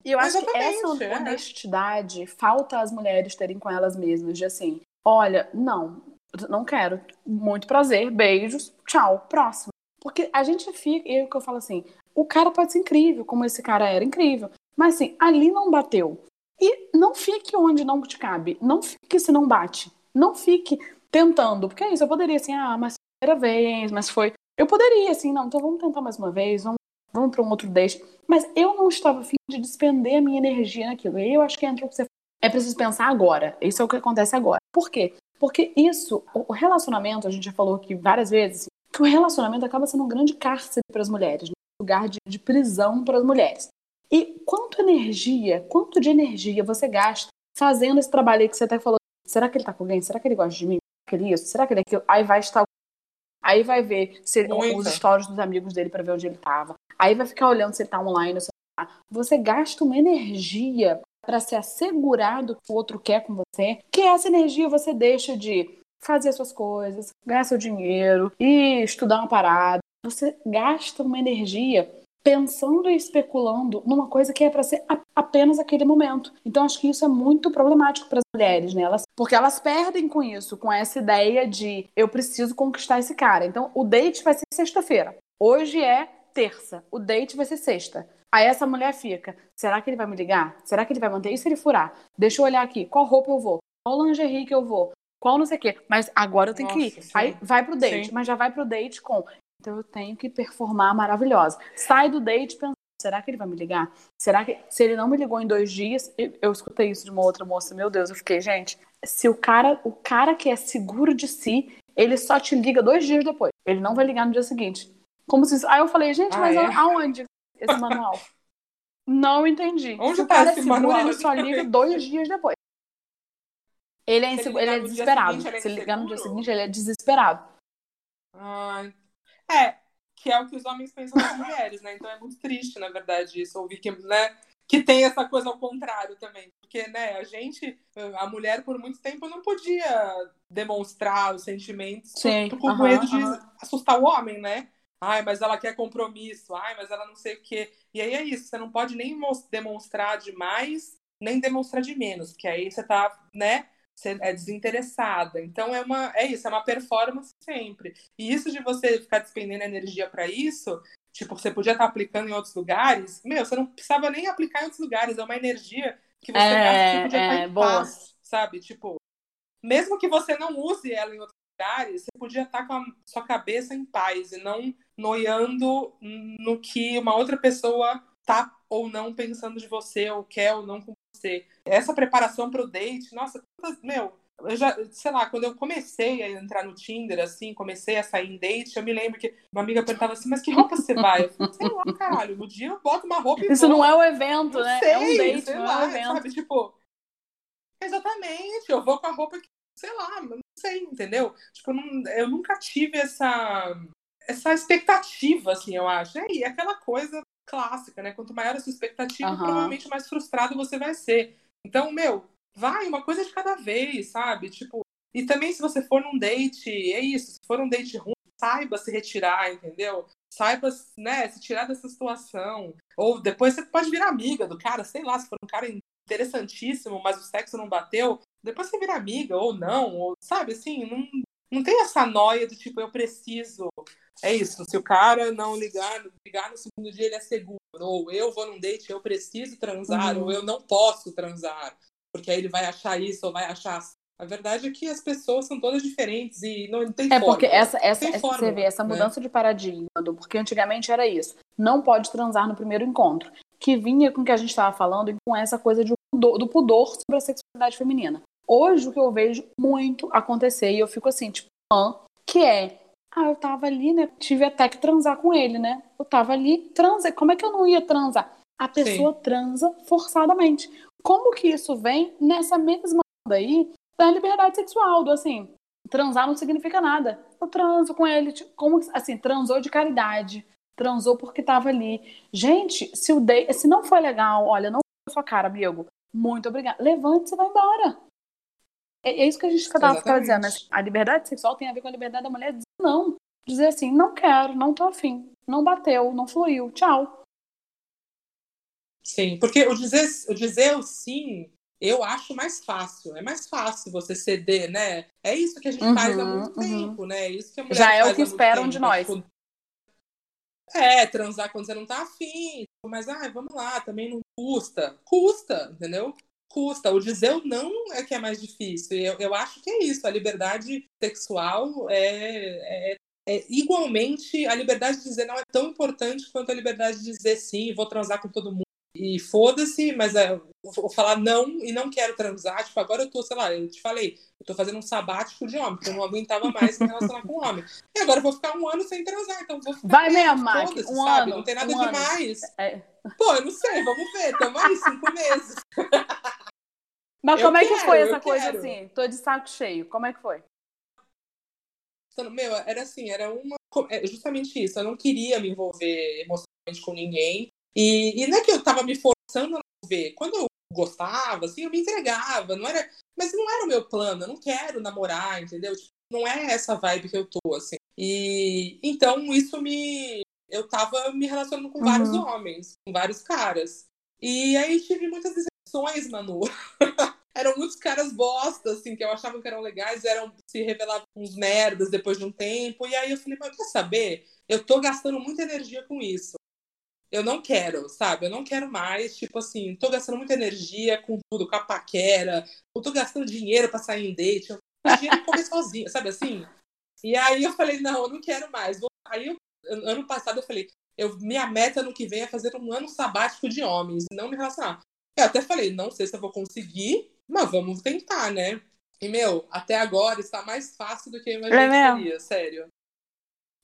E eu acho que essa é. honestidade falta às mulheres terem com elas mesmas, de assim, olha, não, não quero, muito prazer, beijos, tchau, próximo. Porque a gente fica, e é que eu falo assim, o cara pode ser incrível, como esse cara era incrível, mas assim, ali não bateu. E não fique onde não te cabe, não fique se não bate, não fique tentando, porque é isso, eu poderia assim, ah, mas primeira vez, mas foi. Eu poderia, assim, não, então vamos tentar mais uma vez, vamos, vamos para um outro date. Mas eu não estava afim de despender a minha energia naquilo. E eu acho que entra o que você é preciso pensar agora. Isso é o que acontece agora. Por quê? Porque isso, o relacionamento, a gente já falou aqui várias vezes, que o relacionamento acaba sendo um grande cárcere para as mulheres, um lugar de, de prisão para as mulheres. E quanto energia, quanto de energia você gasta fazendo esse trabalho aí que você até falou? Será que ele tá com alguém? Será que ele gosta de mim? Será que ele é isso? Será que ele é aquilo? Aí vai estar. Aí vai ver se ele, os stories dos amigos dele para ver onde ele tava. Aí vai ficar olhando se ele tá online. ou se ele tá. Você gasta uma energia para se assegurar do que o outro quer com você, que essa energia você deixa de fazer suas coisas, ganhar seu dinheiro e estudar uma parada. Você gasta uma energia pensando e especulando numa coisa que é para ser apenas aquele momento. Então acho que isso é muito problemático para as mulheres, né? Elas, porque elas perdem com isso, com essa ideia de eu preciso conquistar esse cara. Então o date vai ser sexta-feira. Hoje é terça. O date vai ser sexta. Aí essa mulher fica: será que ele vai me ligar? Será que ele vai manter? E se ele furar? Deixa eu olhar aqui. Qual roupa eu vou? Qual lingerie que eu vou? Qual não sei o quê. Mas agora eu tenho que ir. Nossa, sim. Aí vai pro date, Sim. mas já vai pro date com. Então eu tenho que performar maravilhosa. Sai do date pensando: será que ele vai me ligar? Será que. Se ele não me ligou em dois dias, eu, eu escutei isso de uma outra moça, meu Deus, eu fiquei, gente, se o cara, o cara que é seguro de si, ele só te liga dois dias depois. Ele não vai ligar no dia seguinte. Como se. Aí eu falei, gente, Ah, mas é? aonde esse manual? Não entendi. Onde se o tá cara é esse seguro, manual? ele só liga dois dias depois. Ele é, Se ele é desesperado. seguinte, ele é Se ele ligar no dia seguinte, ele é desesperado. Ai. É, que é o que os homens pensam das mulheres, né? Então é muito triste, na verdade, isso, ouvir que, né, que tem essa coisa ao contrário também. Porque, né, a gente, a mulher, por muito tempo, não podia demonstrar os sentimentos Sim, com aham, medo de aham. assustar o homem, né? Ai, mas ela quer compromisso. Ai, mas ela não sei o quê. E aí é isso, você não pode nem demonstrar demais, nem demonstrar de menos, porque aí você tá, né? Você é desinteressada. Então é uma, é isso, é uma performance sempre. E isso de você ficar despendendo energia pra isso, tipo, você podia estar aplicando em outros lugares, meu, você não precisava nem aplicar em outros lugares, é uma energia que você É, gasta, podia é, estar em boa. paz, sabe? Tipo, mesmo que você não use ela em outros lugares, você podia estar com a sua cabeça em paz e não noiando no que uma outra pessoa tá ou não pensando de você, ou quer ou não você. Essa preparação para o date, nossa, meu, eu já, sei lá, quando eu comecei a entrar no Tinder, assim, comecei a sair em date, eu me lembro que uma amiga perguntava assim, mas que roupa você vai? Eu falei, sei lá, caralho, no dia eu boto uma roupa e Isso vou. não é o evento, Não né? sei, é um date, sei não lá, é um evento. sabe? Tipo, exatamente, eu vou com a roupa que, sei lá, não sei, entendeu? Tipo, eu, não- eu nunca tive essa, essa expectativa, assim, eu acho. É, e é aquela coisa clássica, né? Quanto maior a sua expectativa, Aham. provavelmente mais frustrado você vai ser. Então, meu, vai uma coisa de cada vez, sabe? Tipo, e também se você for num date, é isso, se for um date ruim, saiba se retirar, entendeu? Saiba, né, se tirar dessa situação. Ou depois você pode virar amiga do cara, sei lá, se for um cara interessantíssimo, mas o sexo não bateu, depois você vira amiga, ou não, ou, sabe, assim, não, não tem essa noia do tipo, eu preciso. É isso, se o cara não ligar, ligar no segundo dia, ele é seguro. Ou eu vou num date, eu preciso transar, Uhum. ou eu não posso transar. Porque aí ele vai achar isso ou vai achar. A verdade é que as pessoas são todas diferentes e não tem É porque fórmula. essa, essa, essa- você fórmula, vê essa né? mudança de paradigma, porque antigamente era isso. Não pode transar no primeiro encontro. Que vinha com o que a gente estava falando e com essa coisa de pudor- do pudor sobre a sexualidade feminina. Hoje o que eu vejo muito acontecer, e eu fico assim, tipo, que é. Ah, eu tava ali, né? Tive até que transar com ele, né? Eu tava ali, transei. Como é que eu não ia transar? A pessoa transa forçadamente. Como que isso vem nessa mesma onda aí da liberdade sexual, do assim, transar não significa nada. Eu transo com ele, tipo, como assim, transou de caridade, transou porque tava ali. Gente, se o date, se não foi legal, olha, não foi sua cara, amigo. Muito obrigada. Levante e vai embora. É, é isso que a gente estava dizendo. Né? A liberdade sexual tem a ver com a liberdade da mulher dizer não. Dizer assim, não quero, não tô afim, não bateu, não fluiu, tchau. Sim, porque o dizer o, dizer o sim eu acho mais fácil. É mais fácil você ceder, né? É isso que a gente uhum, faz há muito uhum. tempo, né? É isso que a mulher Já é o que esperam tempo, de nós. Tipo, é, transar quando você não tá afim. Mas, ah, vamos lá, também não custa. Custa, entendeu? Custa. O dizer o não é que é mais difícil. Eu, eu acho que é isso. A liberdade sexual é, é, é, igualmente. A liberdade de dizer não é tão importante quanto a liberdade de dizer sim, vou transar com todo mundo e foda-se, mas é, vou falar não e não quero transar. Tipo, agora eu tô, sei lá, eu te falei, eu tô fazendo um sabático de homem, porque eu não aguentava mais me relacionar com homem. E agora eu vou ficar um ano sem transar, então vou ficar. Vai mesmo, Mac, um sabe? ano. Não tem nada um demais. É. Pô, eu não sei, vamos ver, tamo aí, cinco meses. Mas como eu é que quero, foi essa coisa quero. assim? Tô de saco cheio, como é que foi? Meu, era assim, era uma. É justamente isso, eu não queria me envolver emocionalmente com ninguém. E, e não é que eu tava me forçando a ver. Quando eu gostava, assim, eu me entregava. Não era, mas não era o meu plano. Eu não quero namorar, entendeu? Tipo, não é essa vibe que eu tô, assim. E então isso me. Eu tava me relacionando com uhum. vários homens, com vários caras. E aí tive muitas decepções, Manu. eram muitos caras bosta, assim, que eu achava que eram legais, eram se revelavam uns merdas depois de um tempo. E aí eu falei, mas quer saber? Eu tô gastando muita energia com isso eu não quero, sabe? Eu não quero mais, tipo assim, tô gastando muita energia com tudo, com a paquera, eu tô gastando dinheiro para sair em date, eu tenho dinheiro comer sozinha, sabe assim? E aí eu falei, não, eu não quero mais. Aí, eu, ano passado, eu falei, eu, minha meta no que vem é fazer um ano sabático de homens, não me relacionar. Eu até falei, não sei se eu vou conseguir, mas vamos tentar, né? E, meu, até agora está mais fácil do que eu imaginaria, é sério.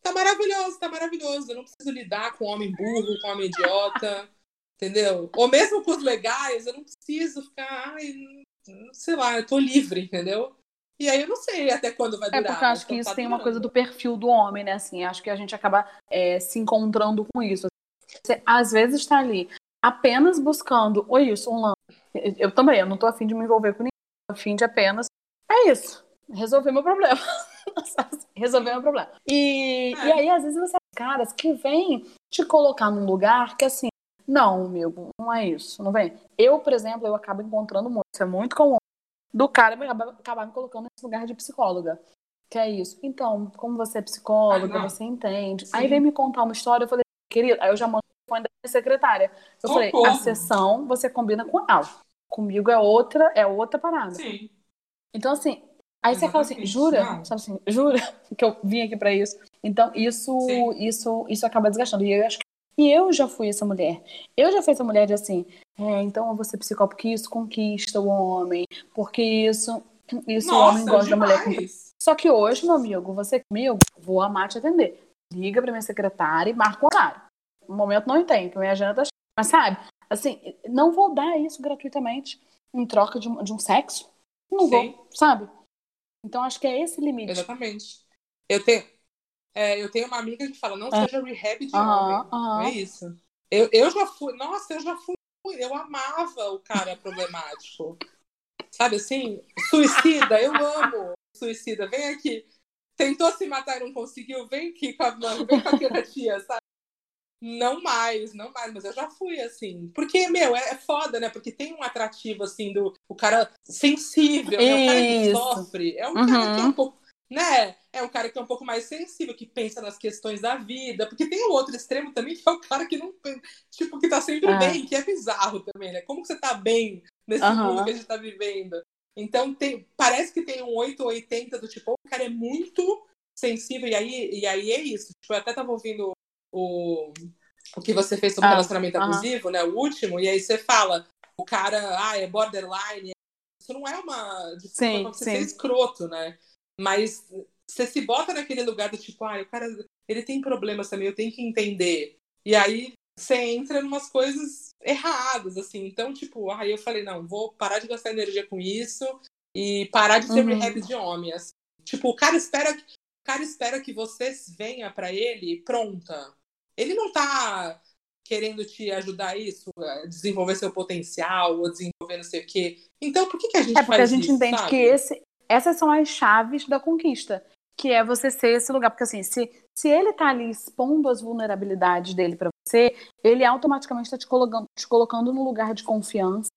Tá maravilhoso, tá maravilhoso. Eu não preciso lidar com homem burro, com homem idiota, entendeu? Ou mesmo com os legais, eu não preciso ficar, ai, sei lá, eu tô livre, entendeu? E aí eu não sei até quando vai durar. É porque eu acho que isso tá tem uma coisa do perfil do homem, né? Assim, acho que a gente acaba é, se encontrando com isso. Você, às vezes está ali apenas buscando, ou isso, um lance. Eu, eu também, eu não tô afim de me envolver com ninguém, tô afim de apenas. É isso, resolver meu problema. resolver meu problema. E, é. e aí, às vezes, você caras que vêm te colocar num lugar que assim, não, amigo, não é isso, não vem. Eu, por exemplo, eu acabo encontrando muito, isso é muito comum, do cara acabar, acabar me colocando nesse lugar de psicóloga. Que é isso. Então, como você é psicóloga, ah, você entende. Sim. Aí vem me contar uma história, eu falei, querida, aí eu já mando o da minha secretária. Eu falei, a sessão você combina com ela. Comigo é outra, é outra parada. Sim. Então, assim, Aí você fala assim, jura? Sabe assim, jura que eu vim aqui para isso? Então, isso, isso, isso acaba desgastando. E eu acho que e eu já fui essa mulher. Eu já fui essa mulher de assim, é, então eu vou ser psicóloga porque isso conquista o homem, porque isso, isso Nossa, o homem gosta demais. da mulher. Só que hoje, meu amigo, você comigo, vou amar te atender. Liga pra minha secretária e marca o horário. No momento não entendo, que minha agenda tá Mas sabe, assim, não vou dar isso gratuitamente em troca de um, de um sexo. Não Sim. vou, sabe? Então acho que é esse limite. Exatamente. Eu tenho, é, eu tenho uma amiga que fala, não é. seja rehab de homem. É isso. Eu, eu já fui, nossa, eu já fui, eu amava o cara problemático. Sabe assim? Suicida, eu amo suicida. Vem aqui. Tentou se matar e não conseguiu, vem aqui com a mãe, vem com aquela tia, sabe? Não mais, não mais, mas eu já fui assim. Porque, meu, é, é foda, né? Porque tem um atrativo, assim, do o cara sensível, né? o cara que sofre. É um uhum. cara que é um pouco, né? É um cara que é um pouco mais sensível, que pensa nas questões da vida. Porque tem o outro extremo também, que é o cara que não, tipo, que tá sempre é. bem, que é bizarro também, né? Como que você tá bem nesse uhum. mundo que a gente tá vivendo? Então, tem, parece que tem um 8 ou 80 do tipo, o cara é muito sensível, e aí, e aí é isso. Tipo, eu até tava ouvindo o, o que você fez sobre ah, relacionamento abusivo, né? O último, e aí você fala, o cara, ah, é borderline. Isso não é uma desculpa sim, você sim. ser escroto, né? Mas você se bota naquele lugar do tipo, ah, o cara, ele tem problemas também, eu tenho que entender. E aí você entra em umas coisas erradas, assim. Então, tipo, aí eu falei, não, vou parar de gastar energia com isso e parar de ser uhum. rehab de homem. Assim. Tipo, o cara espera que, o cara espera que você venha para ele pronta. Ele não tá querendo te ajudar a isso, a desenvolver seu potencial, ou desenvolver não sei o quê. Então, por que, que a gente É porque faz a gente isso, entende sabe? que esse, essas são as chaves da conquista, que é você ser esse lugar. Porque assim, se, se ele tá ali expondo as vulnerabilidades dele para você, ele automaticamente está te colocando, te colocando no lugar de confiança.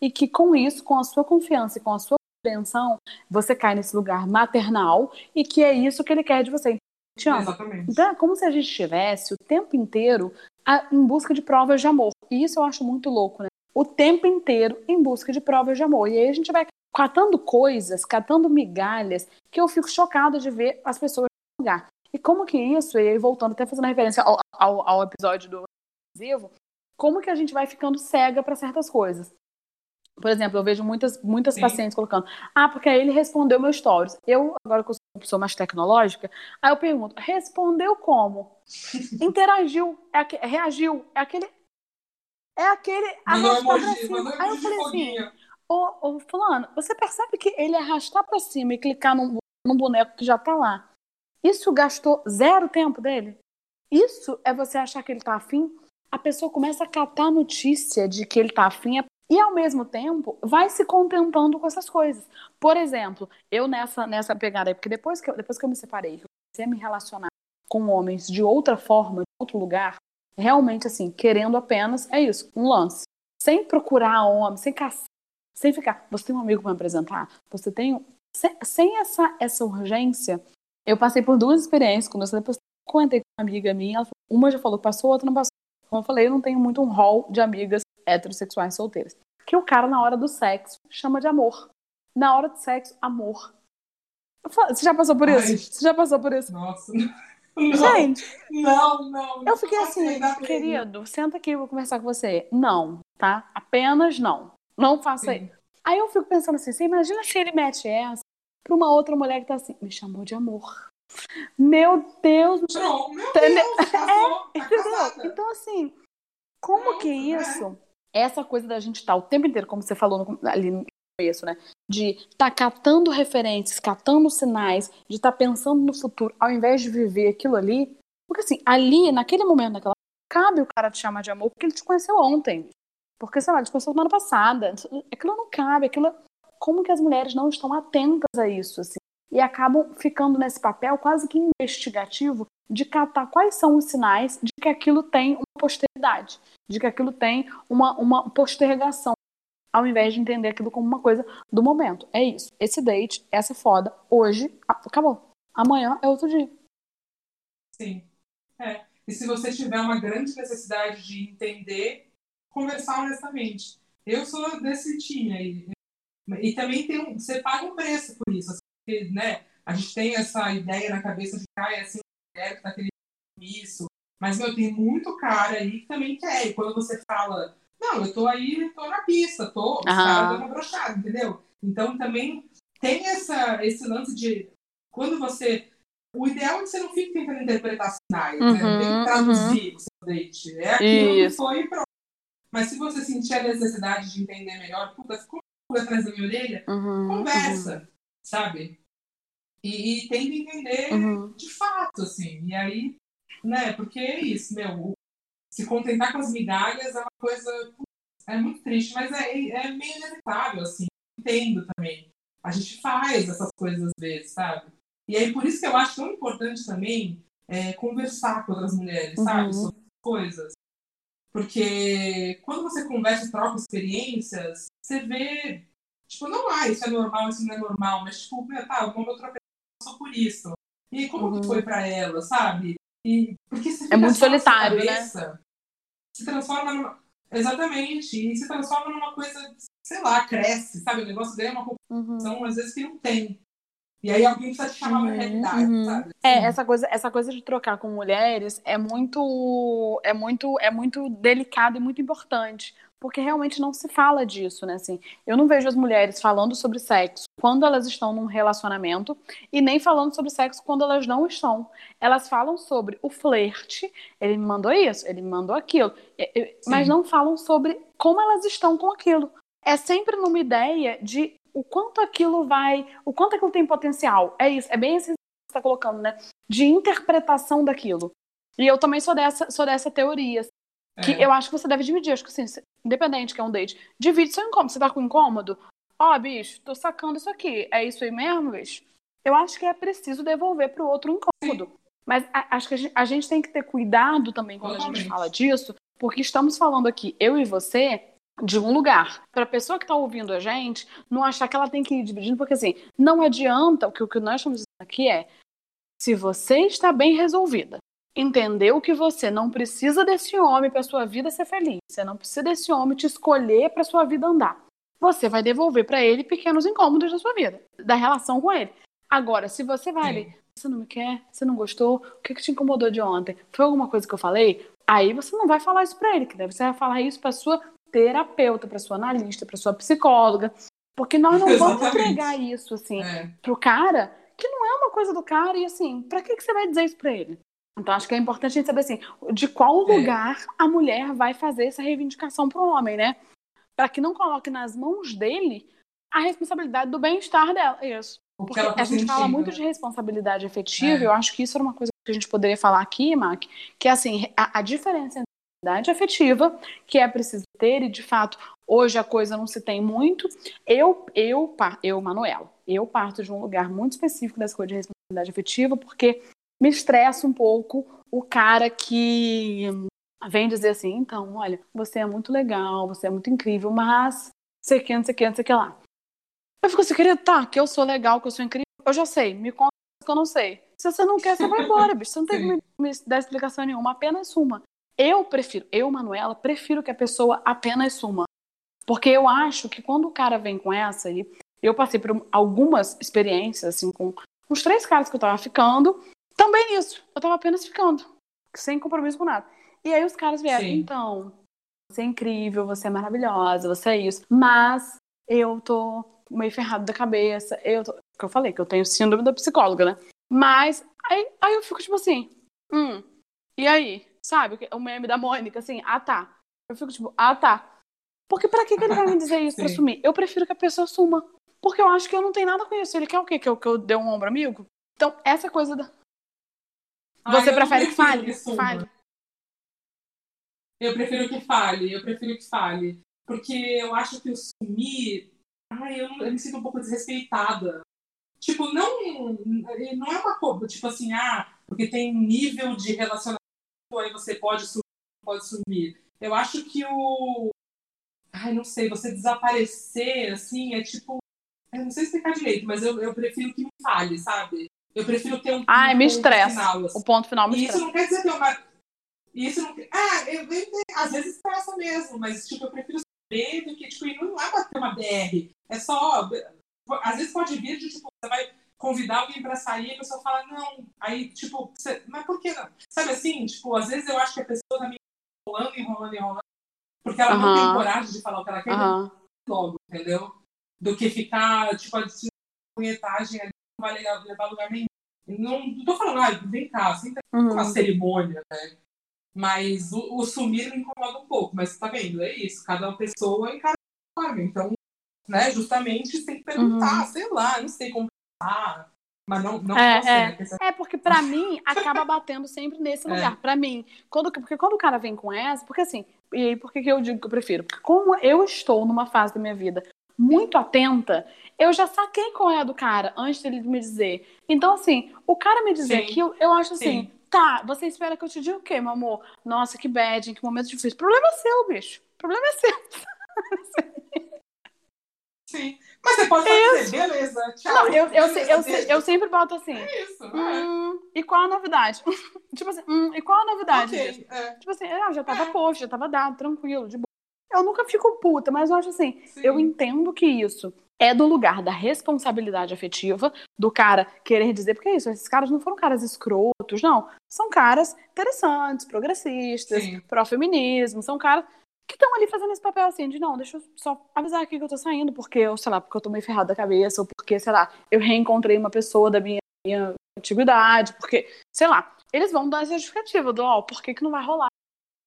E que com isso, com a sua confiança e com a sua compreensão, você cai nesse lugar maternal e que é isso que ele quer de você. Te ama. Exatamente. Então é como se a gente estivesse o tempo inteiro a, em busca de provas de amor. E isso eu acho muito louco, né? O tempo inteiro em busca de provas de amor. E aí a gente vai catando coisas, catando migalhas, que eu fico chocada de ver as pessoas no lugar. E como que isso, e aí voltando até fazendo referência ao, ao, ao episódio do como que a gente vai ficando cega para certas coisas. Por exemplo, eu vejo muitas, muitas pacientes colocando, ah, porque aí ele respondeu meus stories. Eu, agora que eu sou uma pessoa mais tecnológica, aí eu pergunto, respondeu como? Interagiu, é, reagiu, é aquele. É aquele. Mandou emoji, mandou Aí eu falei assim, ô, ô, fulano, você percebe que ele arrastar para cima e clicar num, num boneco que já tá lá, isso gastou zero tempo dele? Isso é você achar que ele tá afim? A pessoa começa a catar a notícia de que ele tá afim e ao mesmo tempo vai se contentando com essas coisas. Por exemplo, eu nessa nessa pegada aí, porque depois que eu, depois que eu me separei, eu comecei a me relacionar com homens de outra forma, de outro lugar, realmente assim, querendo apenas é isso, um lance, sem procurar homem, sem caçar, sem ficar, você tem um amigo para me apresentar? Você tem sem, sem essa essa urgência, eu passei por duas experiências, quando eu depois comentei com uma amiga minha, falou, uma já falou que passou, outra não passou. Como eu falei, eu não tenho muito um hall de amigas heterossexuais solteiras. Que o cara, na hora do sexo, chama de amor. Na hora do sexo, amor. Você já passou por isso? Ai, Você já passou por isso? Nossa. Não, Gente, não, não. Eu fiquei assim, querido, senta aqui, eu vou conversar com você. Não, tá? Apenas não. Não faça isso. Aí eu fico pensando assim, você imagina se ele mete essa pra uma outra mulher que tá assim, me chamou de amor. Meu Deus! Pronto, meu Deus, casou, é, entendeu? Então, assim, como que é isso? Essa coisa da gente estar tá o tempo inteiro, como você falou no, ali no começo, né? De estar tá catando referências, catando sinais, de estar tá pensando no futuro, ao invés de viver aquilo ali. Porque assim, ali, naquele momento, naquela cabe o cara te chamar de amor porque ele te conheceu ontem. Porque, sei lá, ele te conheceu semana passada. Aquilo não cabe, aquilo. Como que as mulheres não estão atentas a isso, assim? E acabam ficando nesse papel quase que investigativo de catar quais são os sinais de que aquilo tem uma posteridade, de que aquilo tem uma, uma postergação, ao invés de entender aquilo como uma coisa do momento. É isso. Esse date, essa foda, hoje, acabou. Amanhã é outro dia. Sim. É. E se você tiver uma grande necessidade de entender, conversar honestamente. Eu sou desse time aí. E também tem um, você paga um preço por isso. Porque, né, a gente tem essa ideia na cabeça de que ah, é assim mulher que tá querendo isso. Mas, meu, tem muito cara aí que também quer. E quando você fala, não, eu tô aí, tô na pista, tô, os caras dando uma brochada, entendeu? Então também tem essa, esse lance de quando você. O ideal é que você não fique tentando interpretar sinais, uhum, né? Tem que uhum, traduzir uhum. o seu date. É aquilo Isso. que foi e pronto. Mas se você sentir a necessidade de entender melhor, puta, ficou atrás da minha orelha, uhum, conversa, uhum. Sabe? E, e tenta entender uhum. de fato, assim. E aí, né, porque é isso, meu. Se contentar com as migalhas é uma coisa. É muito triste, mas é, é meio inevitável, assim. Entendo também. A gente faz essas coisas às vezes, sabe? E aí, por isso que eu acho tão importante também é, conversar com outras mulheres, uhum. sabe? Sobre coisas. Porque quando você conversa e troca experiências, você vê, tipo, não, ah, isso é normal, isso não é normal, mas, tipo, tá, uma outra passou por isso. E como uhum. que foi para ela, sabe? E porque é muito solitário, né? cabeça, né? Se transforma numa... exatamente, e se transforma numa coisa, sei lá, cresce, sabe? O negócio ganha uma população uhum. às vezes que não tem. E aí alguém precisa te chamar uhum, pra realidade, uhum. sabe? É, essa coisa, essa coisa de trocar com mulheres é muito, é muito, é muito delicado e muito importante porque realmente não se fala disso, né? Assim, eu não vejo as mulheres falando sobre sexo quando elas estão num relacionamento e nem falando sobre sexo quando elas não estão. Elas falam sobre o flerte, ele me mandou isso, ele me mandou aquilo, mas não falam sobre como elas estão com aquilo. É sempre numa ideia de o quanto aquilo vai, o quanto aquilo tem potencial. É isso, é bem isso que você está colocando, né? De interpretação daquilo. E eu também sou dessa, sou dessa teoria. Que é. eu acho que você deve dividir. Acho que assim, independente que é um date, divide seu incômodo. Você tá com incômodo? ó, oh, bicho, tô sacando isso aqui, é isso aí mesmo, bicho? Eu acho que é preciso devolver pro outro incômodo. Sim. Mas a, acho que a gente, a gente, tem que ter cuidado também quando a gente fala disso, porque estamos falando aqui, eu e você, de um lugar. Para a pessoa que está ouvindo a gente, não achar que ela tem que ir dividindo, porque assim, não adianta, o que, o que nós estamos dizendo aqui é, se você está bem resolvida, entendeu que você não precisa desse homem para sua vida ser feliz, você não precisa desse homem te escolher para sua vida andar. Você vai devolver para ele pequenos incômodos da sua vida, da relação com ele. Agora, se você vai ali, você não me quer, você não gostou, o que, que te incomodou de ontem? Foi alguma coisa que eu falei? Aí você não vai falar isso para ele, que deve você vai falar isso para sua terapeuta, para sua analista, para sua psicóloga, porque nós não Exatamente. vamos entregar isso assim é. pro cara que não é uma coisa do cara e assim, para que que você vai dizer isso para ele? Então acho que é importante a gente saber assim, de qual é. lugar a mulher vai fazer essa reivindicação pro homem, né? Para que não coloque nas mãos dele a responsabilidade do bem-estar dela. Isso. Porque tá a gente fala muito né? de responsabilidade afetiva, é. eu acho que isso era uma coisa que a gente poderia falar aqui, Mac, que é assim, a, a diferença entre responsabilidade afetiva, que é preciso ter, e de fato, hoje a coisa não se tem muito. Eu, eu, eu, Manuela, eu parto de um lugar muito específico dessa coisa de responsabilidade afetiva, porque me estressa um pouco o cara que vem dizer assim, então, olha, você é muito legal, você é muito incrível, mas sei que, não sei que, não sei que lá. Eu fico assim, querido, tá, que eu sou legal, que eu sou incrível, eu já sei, me conta que eu não sei. Se você não quer, você vai embora, bicho. Você não tem que me, me dar explicação nenhuma, apenas uma. Eu prefiro, eu, Manuela, prefiro que a pessoa apenas suma. Porque eu acho que quando o cara vem com essa, e eu passei por algumas experiências, assim, com uns três caras que eu tava ficando, também isso. Eu tava apenas ficando, sem compromisso com nada. E aí os caras vieram, Sim. então, você é incrível, você é maravilhosa, você é isso. Mas eu tô meio ferrado da cabeça. Eu tô... que eu falei, que eu tenho síndrome da psicóloga, né? Mas aí, aí eu fico tipo assim, hum, e aí? Sabe? O meme da Mônica, assim, ah tá. Eu fico tipo, ah tá. Porque pra que, que ele vai me dizer isso pra sumir? Eu prefiro que a pessoa suma. Porque eu acho que eu não tenho nada com isso. Ele quer o quê? Que eu, que eu dê um ombro amigo? Então, essa coisa da. Você Ai, prefere que fale? Que fale. Eu prefiro que fale, eu prefiro que fale. Porque eu acho que o sumir ai, eu, eu me sinto um pouco desrespeitada. Tipo, não, não é uma coisa, tipo assim, ah, porque tem nível de relacionamento, aí você pode sumir, pode sumir. Eu acho que o. Ai, não sei, você desaparecer, assim, é tipo. Eu não sei explicar direito, mas eu, eu prefiro que me fale, sabe? Eu prefiro ter um. Ai, um me estressa. Final, assim. O ponto final me estressa. Isso não quer dizer ter uma. Isso não. Ah, eu, eu, às vezes estressa mesmo, mas, tipo, eu prefiro saber do que, tipo, não é pra ter uma BR. É só. Às vezes pode vir de, tipo, você vai convidar alguém para sair e a pessoa fala, não. Aí, tipo, você, mas por que não? Sabe assim? Tipo, às vezes eu acho que a pessoa tá me enrolando, enrolando, enrolando, porque ela não tem coragem de falar o que ela quer logo, entendeu? Do que ficar, tipo, a punhetagem ali não vai levar, lugar nenhum. Não, não tô falando, ah, vem cá, assim, uhum. uma cerimônia, né? Mas o, o, sumir me incomoda um pouco, mas tá vendo? É isso, cada pessoa encara de forma. Então, né, justamente tem que perguntar, uhum. sei lá, não sei como pensar. Mas não, não é, você, é. Né? é, porque para mim acaba batendo sempre nesse é. lugar. É. Para mim, quando, porque quando o cara vem com essa, porque assim, e aí por que, que eu digo que eu prefiro? Porque como eu estou numa fase da minha vida muito atenta, eu já saquei qual é a do cara antes dele me dizer. Então, assim, o cara me dizer Sim. aquilo, eu acho assim, Sim. tá, você espera que eu te diga o quê, meu amor? Nossa, que bad, em que momento difícil. Problema é seu, bicho. Problema é seu. Sim. Mas você pode fazer, beleza, tchau. Não, eu, eu, eu, eu, eu, sempre boto assim. É isso, hum, E qual a novidade? tipo assim, hum, e qual a novidade okay, é. Tipo assim, ah, já tava é. posto, já tava dado, tranquilo, de boa. Eu nunca fico puta, mas eu acho assim, Sim. eu entendo que isso é do lugar da responsabilidade afetiva, do cara querer dizer, porque é isso, esses caras não foram caras escrotos, não. São caras interessantes, progressistas, pró-feminismo, são caras que estão ali fazendo esse papel assim, de não, deixa eu só avisar aqui que eu tô saindo, porque eu, sei lá, porque eu tô meio ferrada da cabeça, ou porque, sei lá, eu reencontrei uma pessoa da minha, minha antiguidade, porque, sei lá, eles vão dar essa justificativa do, ó, oh, por que que não vai rolar?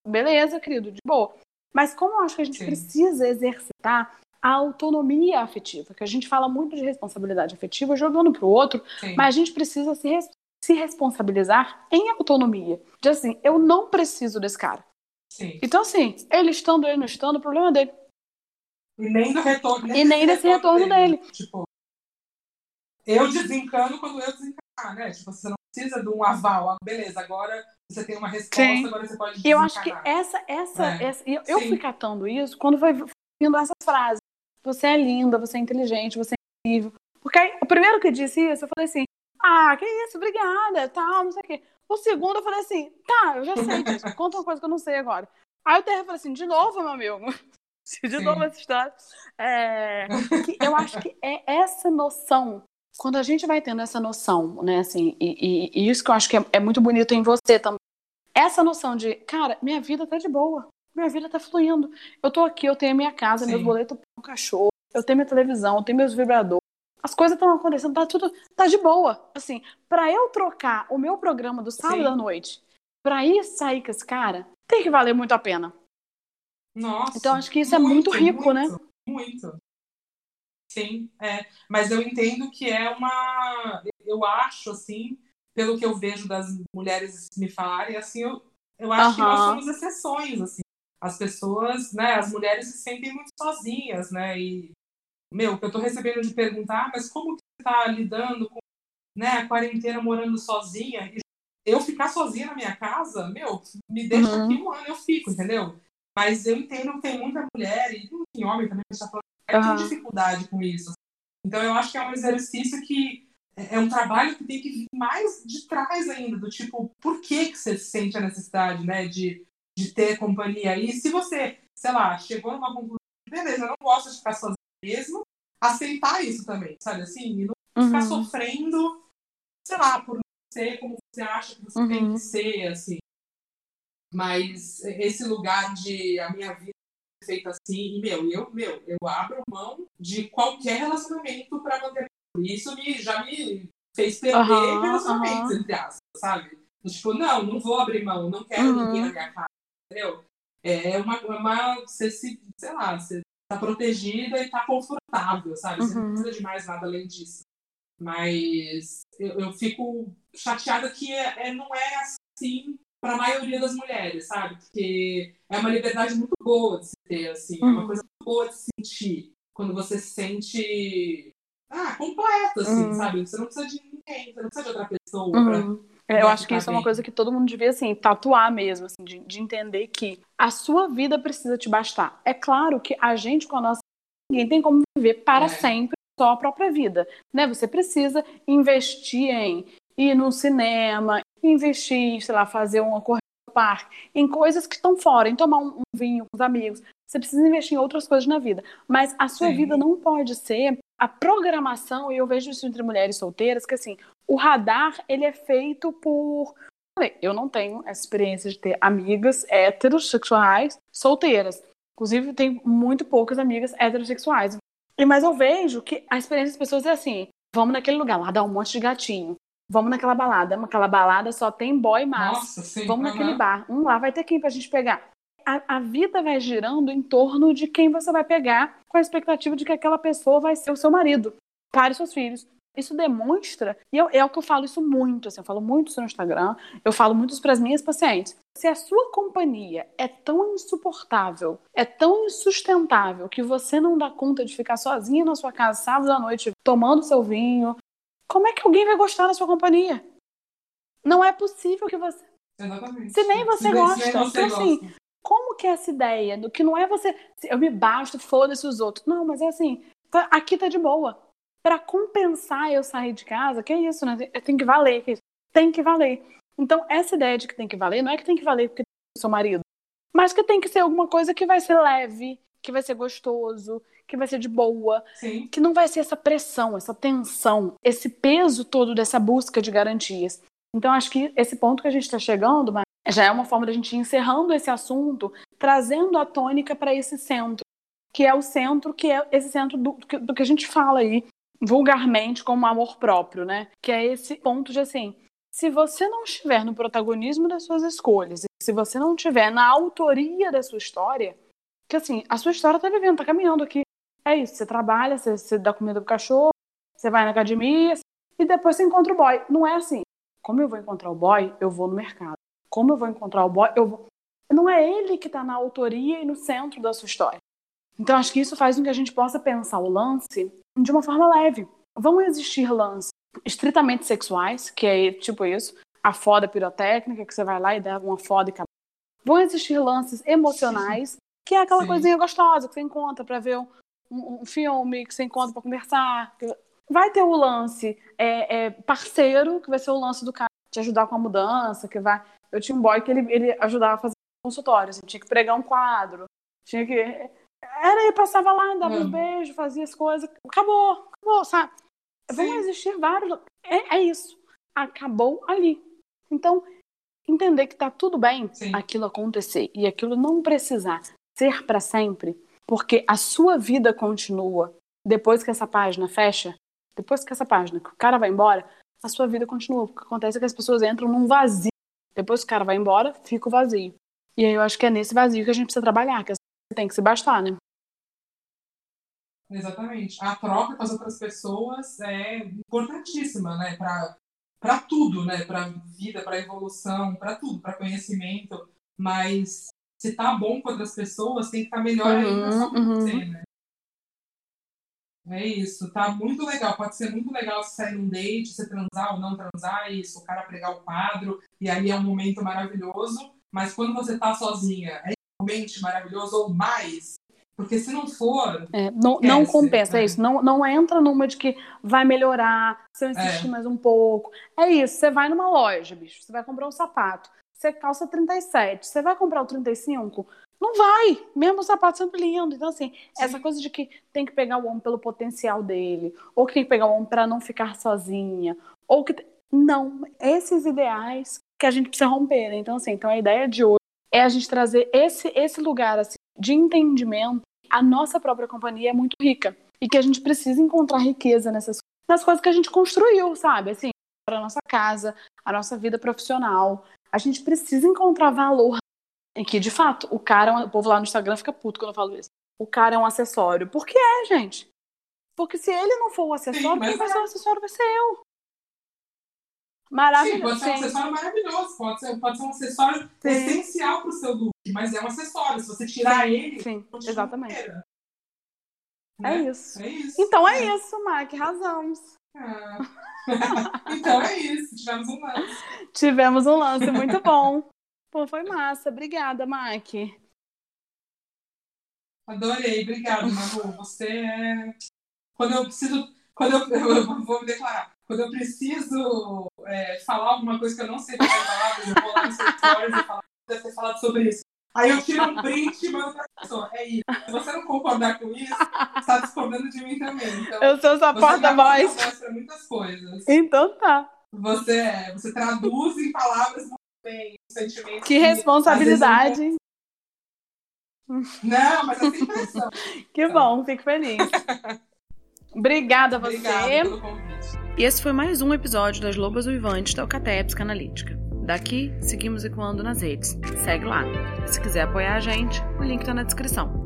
Beleza, querido, de boa. Mas como eu acho que a gente Sim. precisa exercitar a autonomia afetiva, que a gente fala muito de responsabilidade afetiva jogando pro outro, Sim. mas a gente precisa se, res se responsabilizar em autonomia. De assim, eu não preciso desse cara. Sim. Então, assim, ele estando, ele não estando, o problema é dele. E nem do retorno. Nem e nem desse retorno, retorno dele. dele. Tipo, eu desencano quando eu desencanar, né? Tipo, você não precisa de um aval. Ah, beleza, agora você tem uma resposta, Sim. agora você pode. Eu acho que essa, essa, é. essa eu, eu fui catando isso quando foi vindo essas frases. Você é linda, você é inteligente, você é incrível. Porque aí, o primeiro que disse isso, eu falei assim, ah, que isso, obrigada, tal, não sei o quê. O segundo, eu falei assim, tá, eu já sei disso, conta uma coisa que eu não sei agora. Aí o terra falou assim, de novo, meu amigo, de novo essa história. É, eu acho que é essa noção quando a gente vai tendo essa noção, né, assim, e, e, e isso que eu acho que é, é, muito bonito em você também, essa noção de, cara, minha vida tá de boa, minha vida tá fluindo, eu tô aqui, eu tenho a minha casa, Sim. meus boletos pro cachorro, eu tenho minha televisão, eu tenho meus vibradores, as coisas estão acontecendo, tá tudo, tá de boa, assim, para eu trocar o meu programa do sábado Sim. à noite, pra ir sair com esse cara, tem que valer muito a pena. Nossa. Então acho que isso muito, é muito rico, né? muito, né? Muito. Sim, é. Mas eu entendo que é uma. Eu acho, assim, pelo que eu vejo das mulheres me falarem, assim, eu, eu acho uhum. que nós somos exceções, assim. As pessoas, né, as mulheres se sentem muito sozinhas, né? E, meu, o que eu tô recebendo de perguntar, ah, mas como que você tá lidando com né, a quarentena morando sozinha? E eu ficar sozinha na minha casa, meu, me deixa uhum. aqui um ano, eu fico, entendeu? Mas eu entendo que tem muita mulher, e enfim, homem também, que está falando é uhum. tem dificuldade com isso. Então eu acho que é um exercício que é, é um trabalho que tem que vir mais de trás ainda, do tipo, por que, que você sente a necessidade, né, de, de ter companhia? E se você, sei lá, chegou numa conclusão, beleza, eu não gosto de ficar sozinho mesmo, aceitar isso também, sabe assim? E não uhum. ficar sofrendo, sei lá, por não ser como você acha que você uhum. tem que ser, assim. Mas esse lugar de a minha vida feita assim, e meu, eu, meu, eu abro mão de qualquer relacionamento para manter. Isso me, já me fez perder uhum, relacionamentos, uhum. entre aspas, sabe? Tipo, não, não vou abrir mão, não quero uhum. ninguém na minha casa, entendeu? É uma, é uma você se, sei lá, você tá protegida e tá confortável, sabe? Você não uhum. precisa de mais nada além disso. Mas eu, eu fico chateada que é, é, não é assim para a maioria das mulheres, sabe? Porque é uma liberdade muito boa de ter, assim, uhum. é uma uhum. coisa boa de se sentir quando você se sente ah, completa, assim, uhum. sabe? Você não precisa de ninguém, você não precisa de outra pessoa uhum. pra... É, eu acho que isso é uma coisa que todo mundo devia, assim, tatuar mesmo, assim, de, de entender que a sua vida precisa te bastar. É claro que a gente, com a nossa ninguém tem como viver para é. sempre só a própria vida, né? Você precisa investir em ir no cinema, investir, sei lá, fazer uma corrida no parque, em coisas que estão fora, em tomar um, um, vinho com os amigos. Você precisa investir em outras coisas na vida. Mas a sua Sim. vida não pode ser a programação, e eu vejo isso entre mulheres solteiras, que assim, o radar, ele é feito por... Eu não tenho essa experiência de ter amigas heterossexuais solteiras. Inclusive, tenho muito poucas amigas heterossexuais. Mas eu vejo que a experiência das pessoas é assim: vamos naquele lugar lá, dar um monte de gatinho. Vamos naquela balada. Aquela balada só tem boy macho. Nossa, sim, Vamos uhum. naquele bar. Um lá vai ter quem pra gente pegar. A, a, vida vai girando em torno de quem você vai pegar, com a expectativa de que aquela pessoa vai ser o seu marido, para os seus filhos. Isso demonstra, e eu, é o que eu falo isso muito, assim, eu falo muito isso no Instagram, eu falo muito para as minhas pacientes. Se a sua companhia é tão insuportável, é tão insustentável, que você não dá conta de ficar sozinha na sua casa sábado à noite, tomando seu vinho, como é que alguém vai gostar da sua companhia? Não é possível que você. Exatamente. Se nem você se gosta. Nem você então, assim, gosta. Como que é essa ideia do que não é você. Eu me basto, foda-se os outros. Não, mas é assim, tá, aqui tá de boa. Para compensar eu sair de casa, que é isso, né? Tem que valer. Que é tem que valer. Então, essa ideia de que tem que valer, não é que tem que valer porque tem seu marido, mas que tem que ser alguma coisa que vai ser leve, que vai ser gostoso, que vai ser de boa, Sim. que não vai ser essa pressão, essa tensão, esse peso todo dessa busca de garantias. Então, acho que esse ponto que a gente está chegando já é uma forma da gente ir encerrando esse assunto, trazendo a tônica para esse centro, que é o centro, que é esse centro do, do que a gente fala aí vulgarmente como amor próprio, né? Que é esse ponto de assim, se você não estiver no protagonismo das suas escolhas, se você não estiver na autoria da sua história, que assim, a sua história tá vivendo, tá caminhando aqui. É isso, você trabalha, você, você dá comida pro cachorro, você vai na academia e depois você encontra o boy. Não é assim. Como eu vou encontrar o boy, eu vou no mercado. Como eu vou encontrar o boy, eu vou. Não é ele que está na autoria e no centro da sua história. Então, acho que isso faz com que a gente possa pensar o lance de uma forma leve. Vão existir lances estritamente sexuais, que é tipo isso, a foda pirotécnica, que você vai lá e dá uma foda e acabou. Vão existir lances emocionais, que é aquela Sim. coisinha gostosa que você encontra para ver um, um, um, filme, que você encontra para conversar. Vai ter o lance é, é, parceiro, que vai ser o lance do cara te ajudar com a mudança, que vai. Eu tinha um boy que ele, ele ajudava a fazer consultórios, assim, tinha que pregar um quadro, tinha que. Era, ele passava lá, dava uhum. um beijo, fazia as coisas, acabou, acabou, sabe? Sim. Vão existir vários. É, é, isso. Acabou ali. Então, entender que tá tudo bem Sim. aquilo acontecer e aquilo não precisar ser para sempre, porque a sua vida continua depois que essa página fecha, depois que essa página, que o cara vai embora, a sua vida continua. O que acontece é que as pessoas entram num vazio. Depois o cara vai embora, fica o vazio. E aí eu acho que é nesse vazio que a gente precisa trabalhar, que tem que se bastar, né? Exatamente. A troca com as outras pessoas é importantíssima, né? Para tudo, né? Para vida, para evolução, para tudo, para conhecimento. Mas se tá bom com outras pessoas, tem que estar tá melhor uhum, ainda só com uhum. você, né? É isso, tá muito legal. Pode ser muito legal você sair num date, você transar ou não transar, isso, o cara pregar o quadro, e aí é um momento maravilhoso. Mas quando você tá sozinha, é realmente maravilhoso ou mais? Porque se não for. É, não, não compensa, é isso. Não, não entra numa de que vai melhorar, se eu insistir é. mais um pouco. É isso, você vai numa loja, bicho, você vai comprar um sapato, você calça 37, você vai comprar o 35? Não vai, mesmo o sapato sempre lindo. Então, assim, Sim. essa coisa de que tem que pegar o homem pelo potencial dele, ou que tem que pegar o homem para não ficar sozinha, ou que. Não, esses ideais que a gente precisa romper. Né? Então, assim, então a ideia de hoje é a gente trazer esse, esse lugar assim, de entendimento. A nossa própria companhia é muito rica e que a gente precisa encontrar riqueza nessas nas coisas que a gente construiu, sabe? Assim, para nossa casa, a nossa vida profissional. A gente precisa encontrar valor em que, de fato, o cara, o povo lá no Instagram fica puto quando eu falo isso. O cara é um acessório. Por que é, gente? Porque se ele não for o acessório, Sim, quem vai é. ser o acessório vai ser eu. Maravilhoso. Sim, pode ser um acessório maravilhoso, pode ser, pode ser um acessório Sim. essencial para o seu look, mas é um acessório. Se você tirar ele, Sim, exatamente. Inteira. É, né? isso. é isso. Então é, é. isso, Mac, razamos. Ah. então é isso, tivemos um lance. Tivemos um lance muito bom. Pô, foi massa. Obrigada, Mac. Adorei, obrigada, Maru. Você é. Quando eu preciso. Quando eu, eu vou me declarar quando eu preciso é, falar alguma coisa que eu não sei falar eu vou lá no seu stories e falo, deve ter falado sobre isso. Aí eu tiro um print e mando pra pessoa. É isso. Se você não concordar com isso, está discordando de mim também. Então, eu sou sua porta-voz. para muitas coisas. Então tá. Você, é, você traduz em palavras Que responsabilidade. Não, mas assim pensão. Que bom, fico feliz. Obrigada a você. Obrigada pelo convite. E esse foi mais um episódio das Lobas Uivantes da Alcateia Psicanalítica. Daqui, seguimos ecoando nas redes. Segue lá. E se quiser apoiar a gente, o link está na descrição.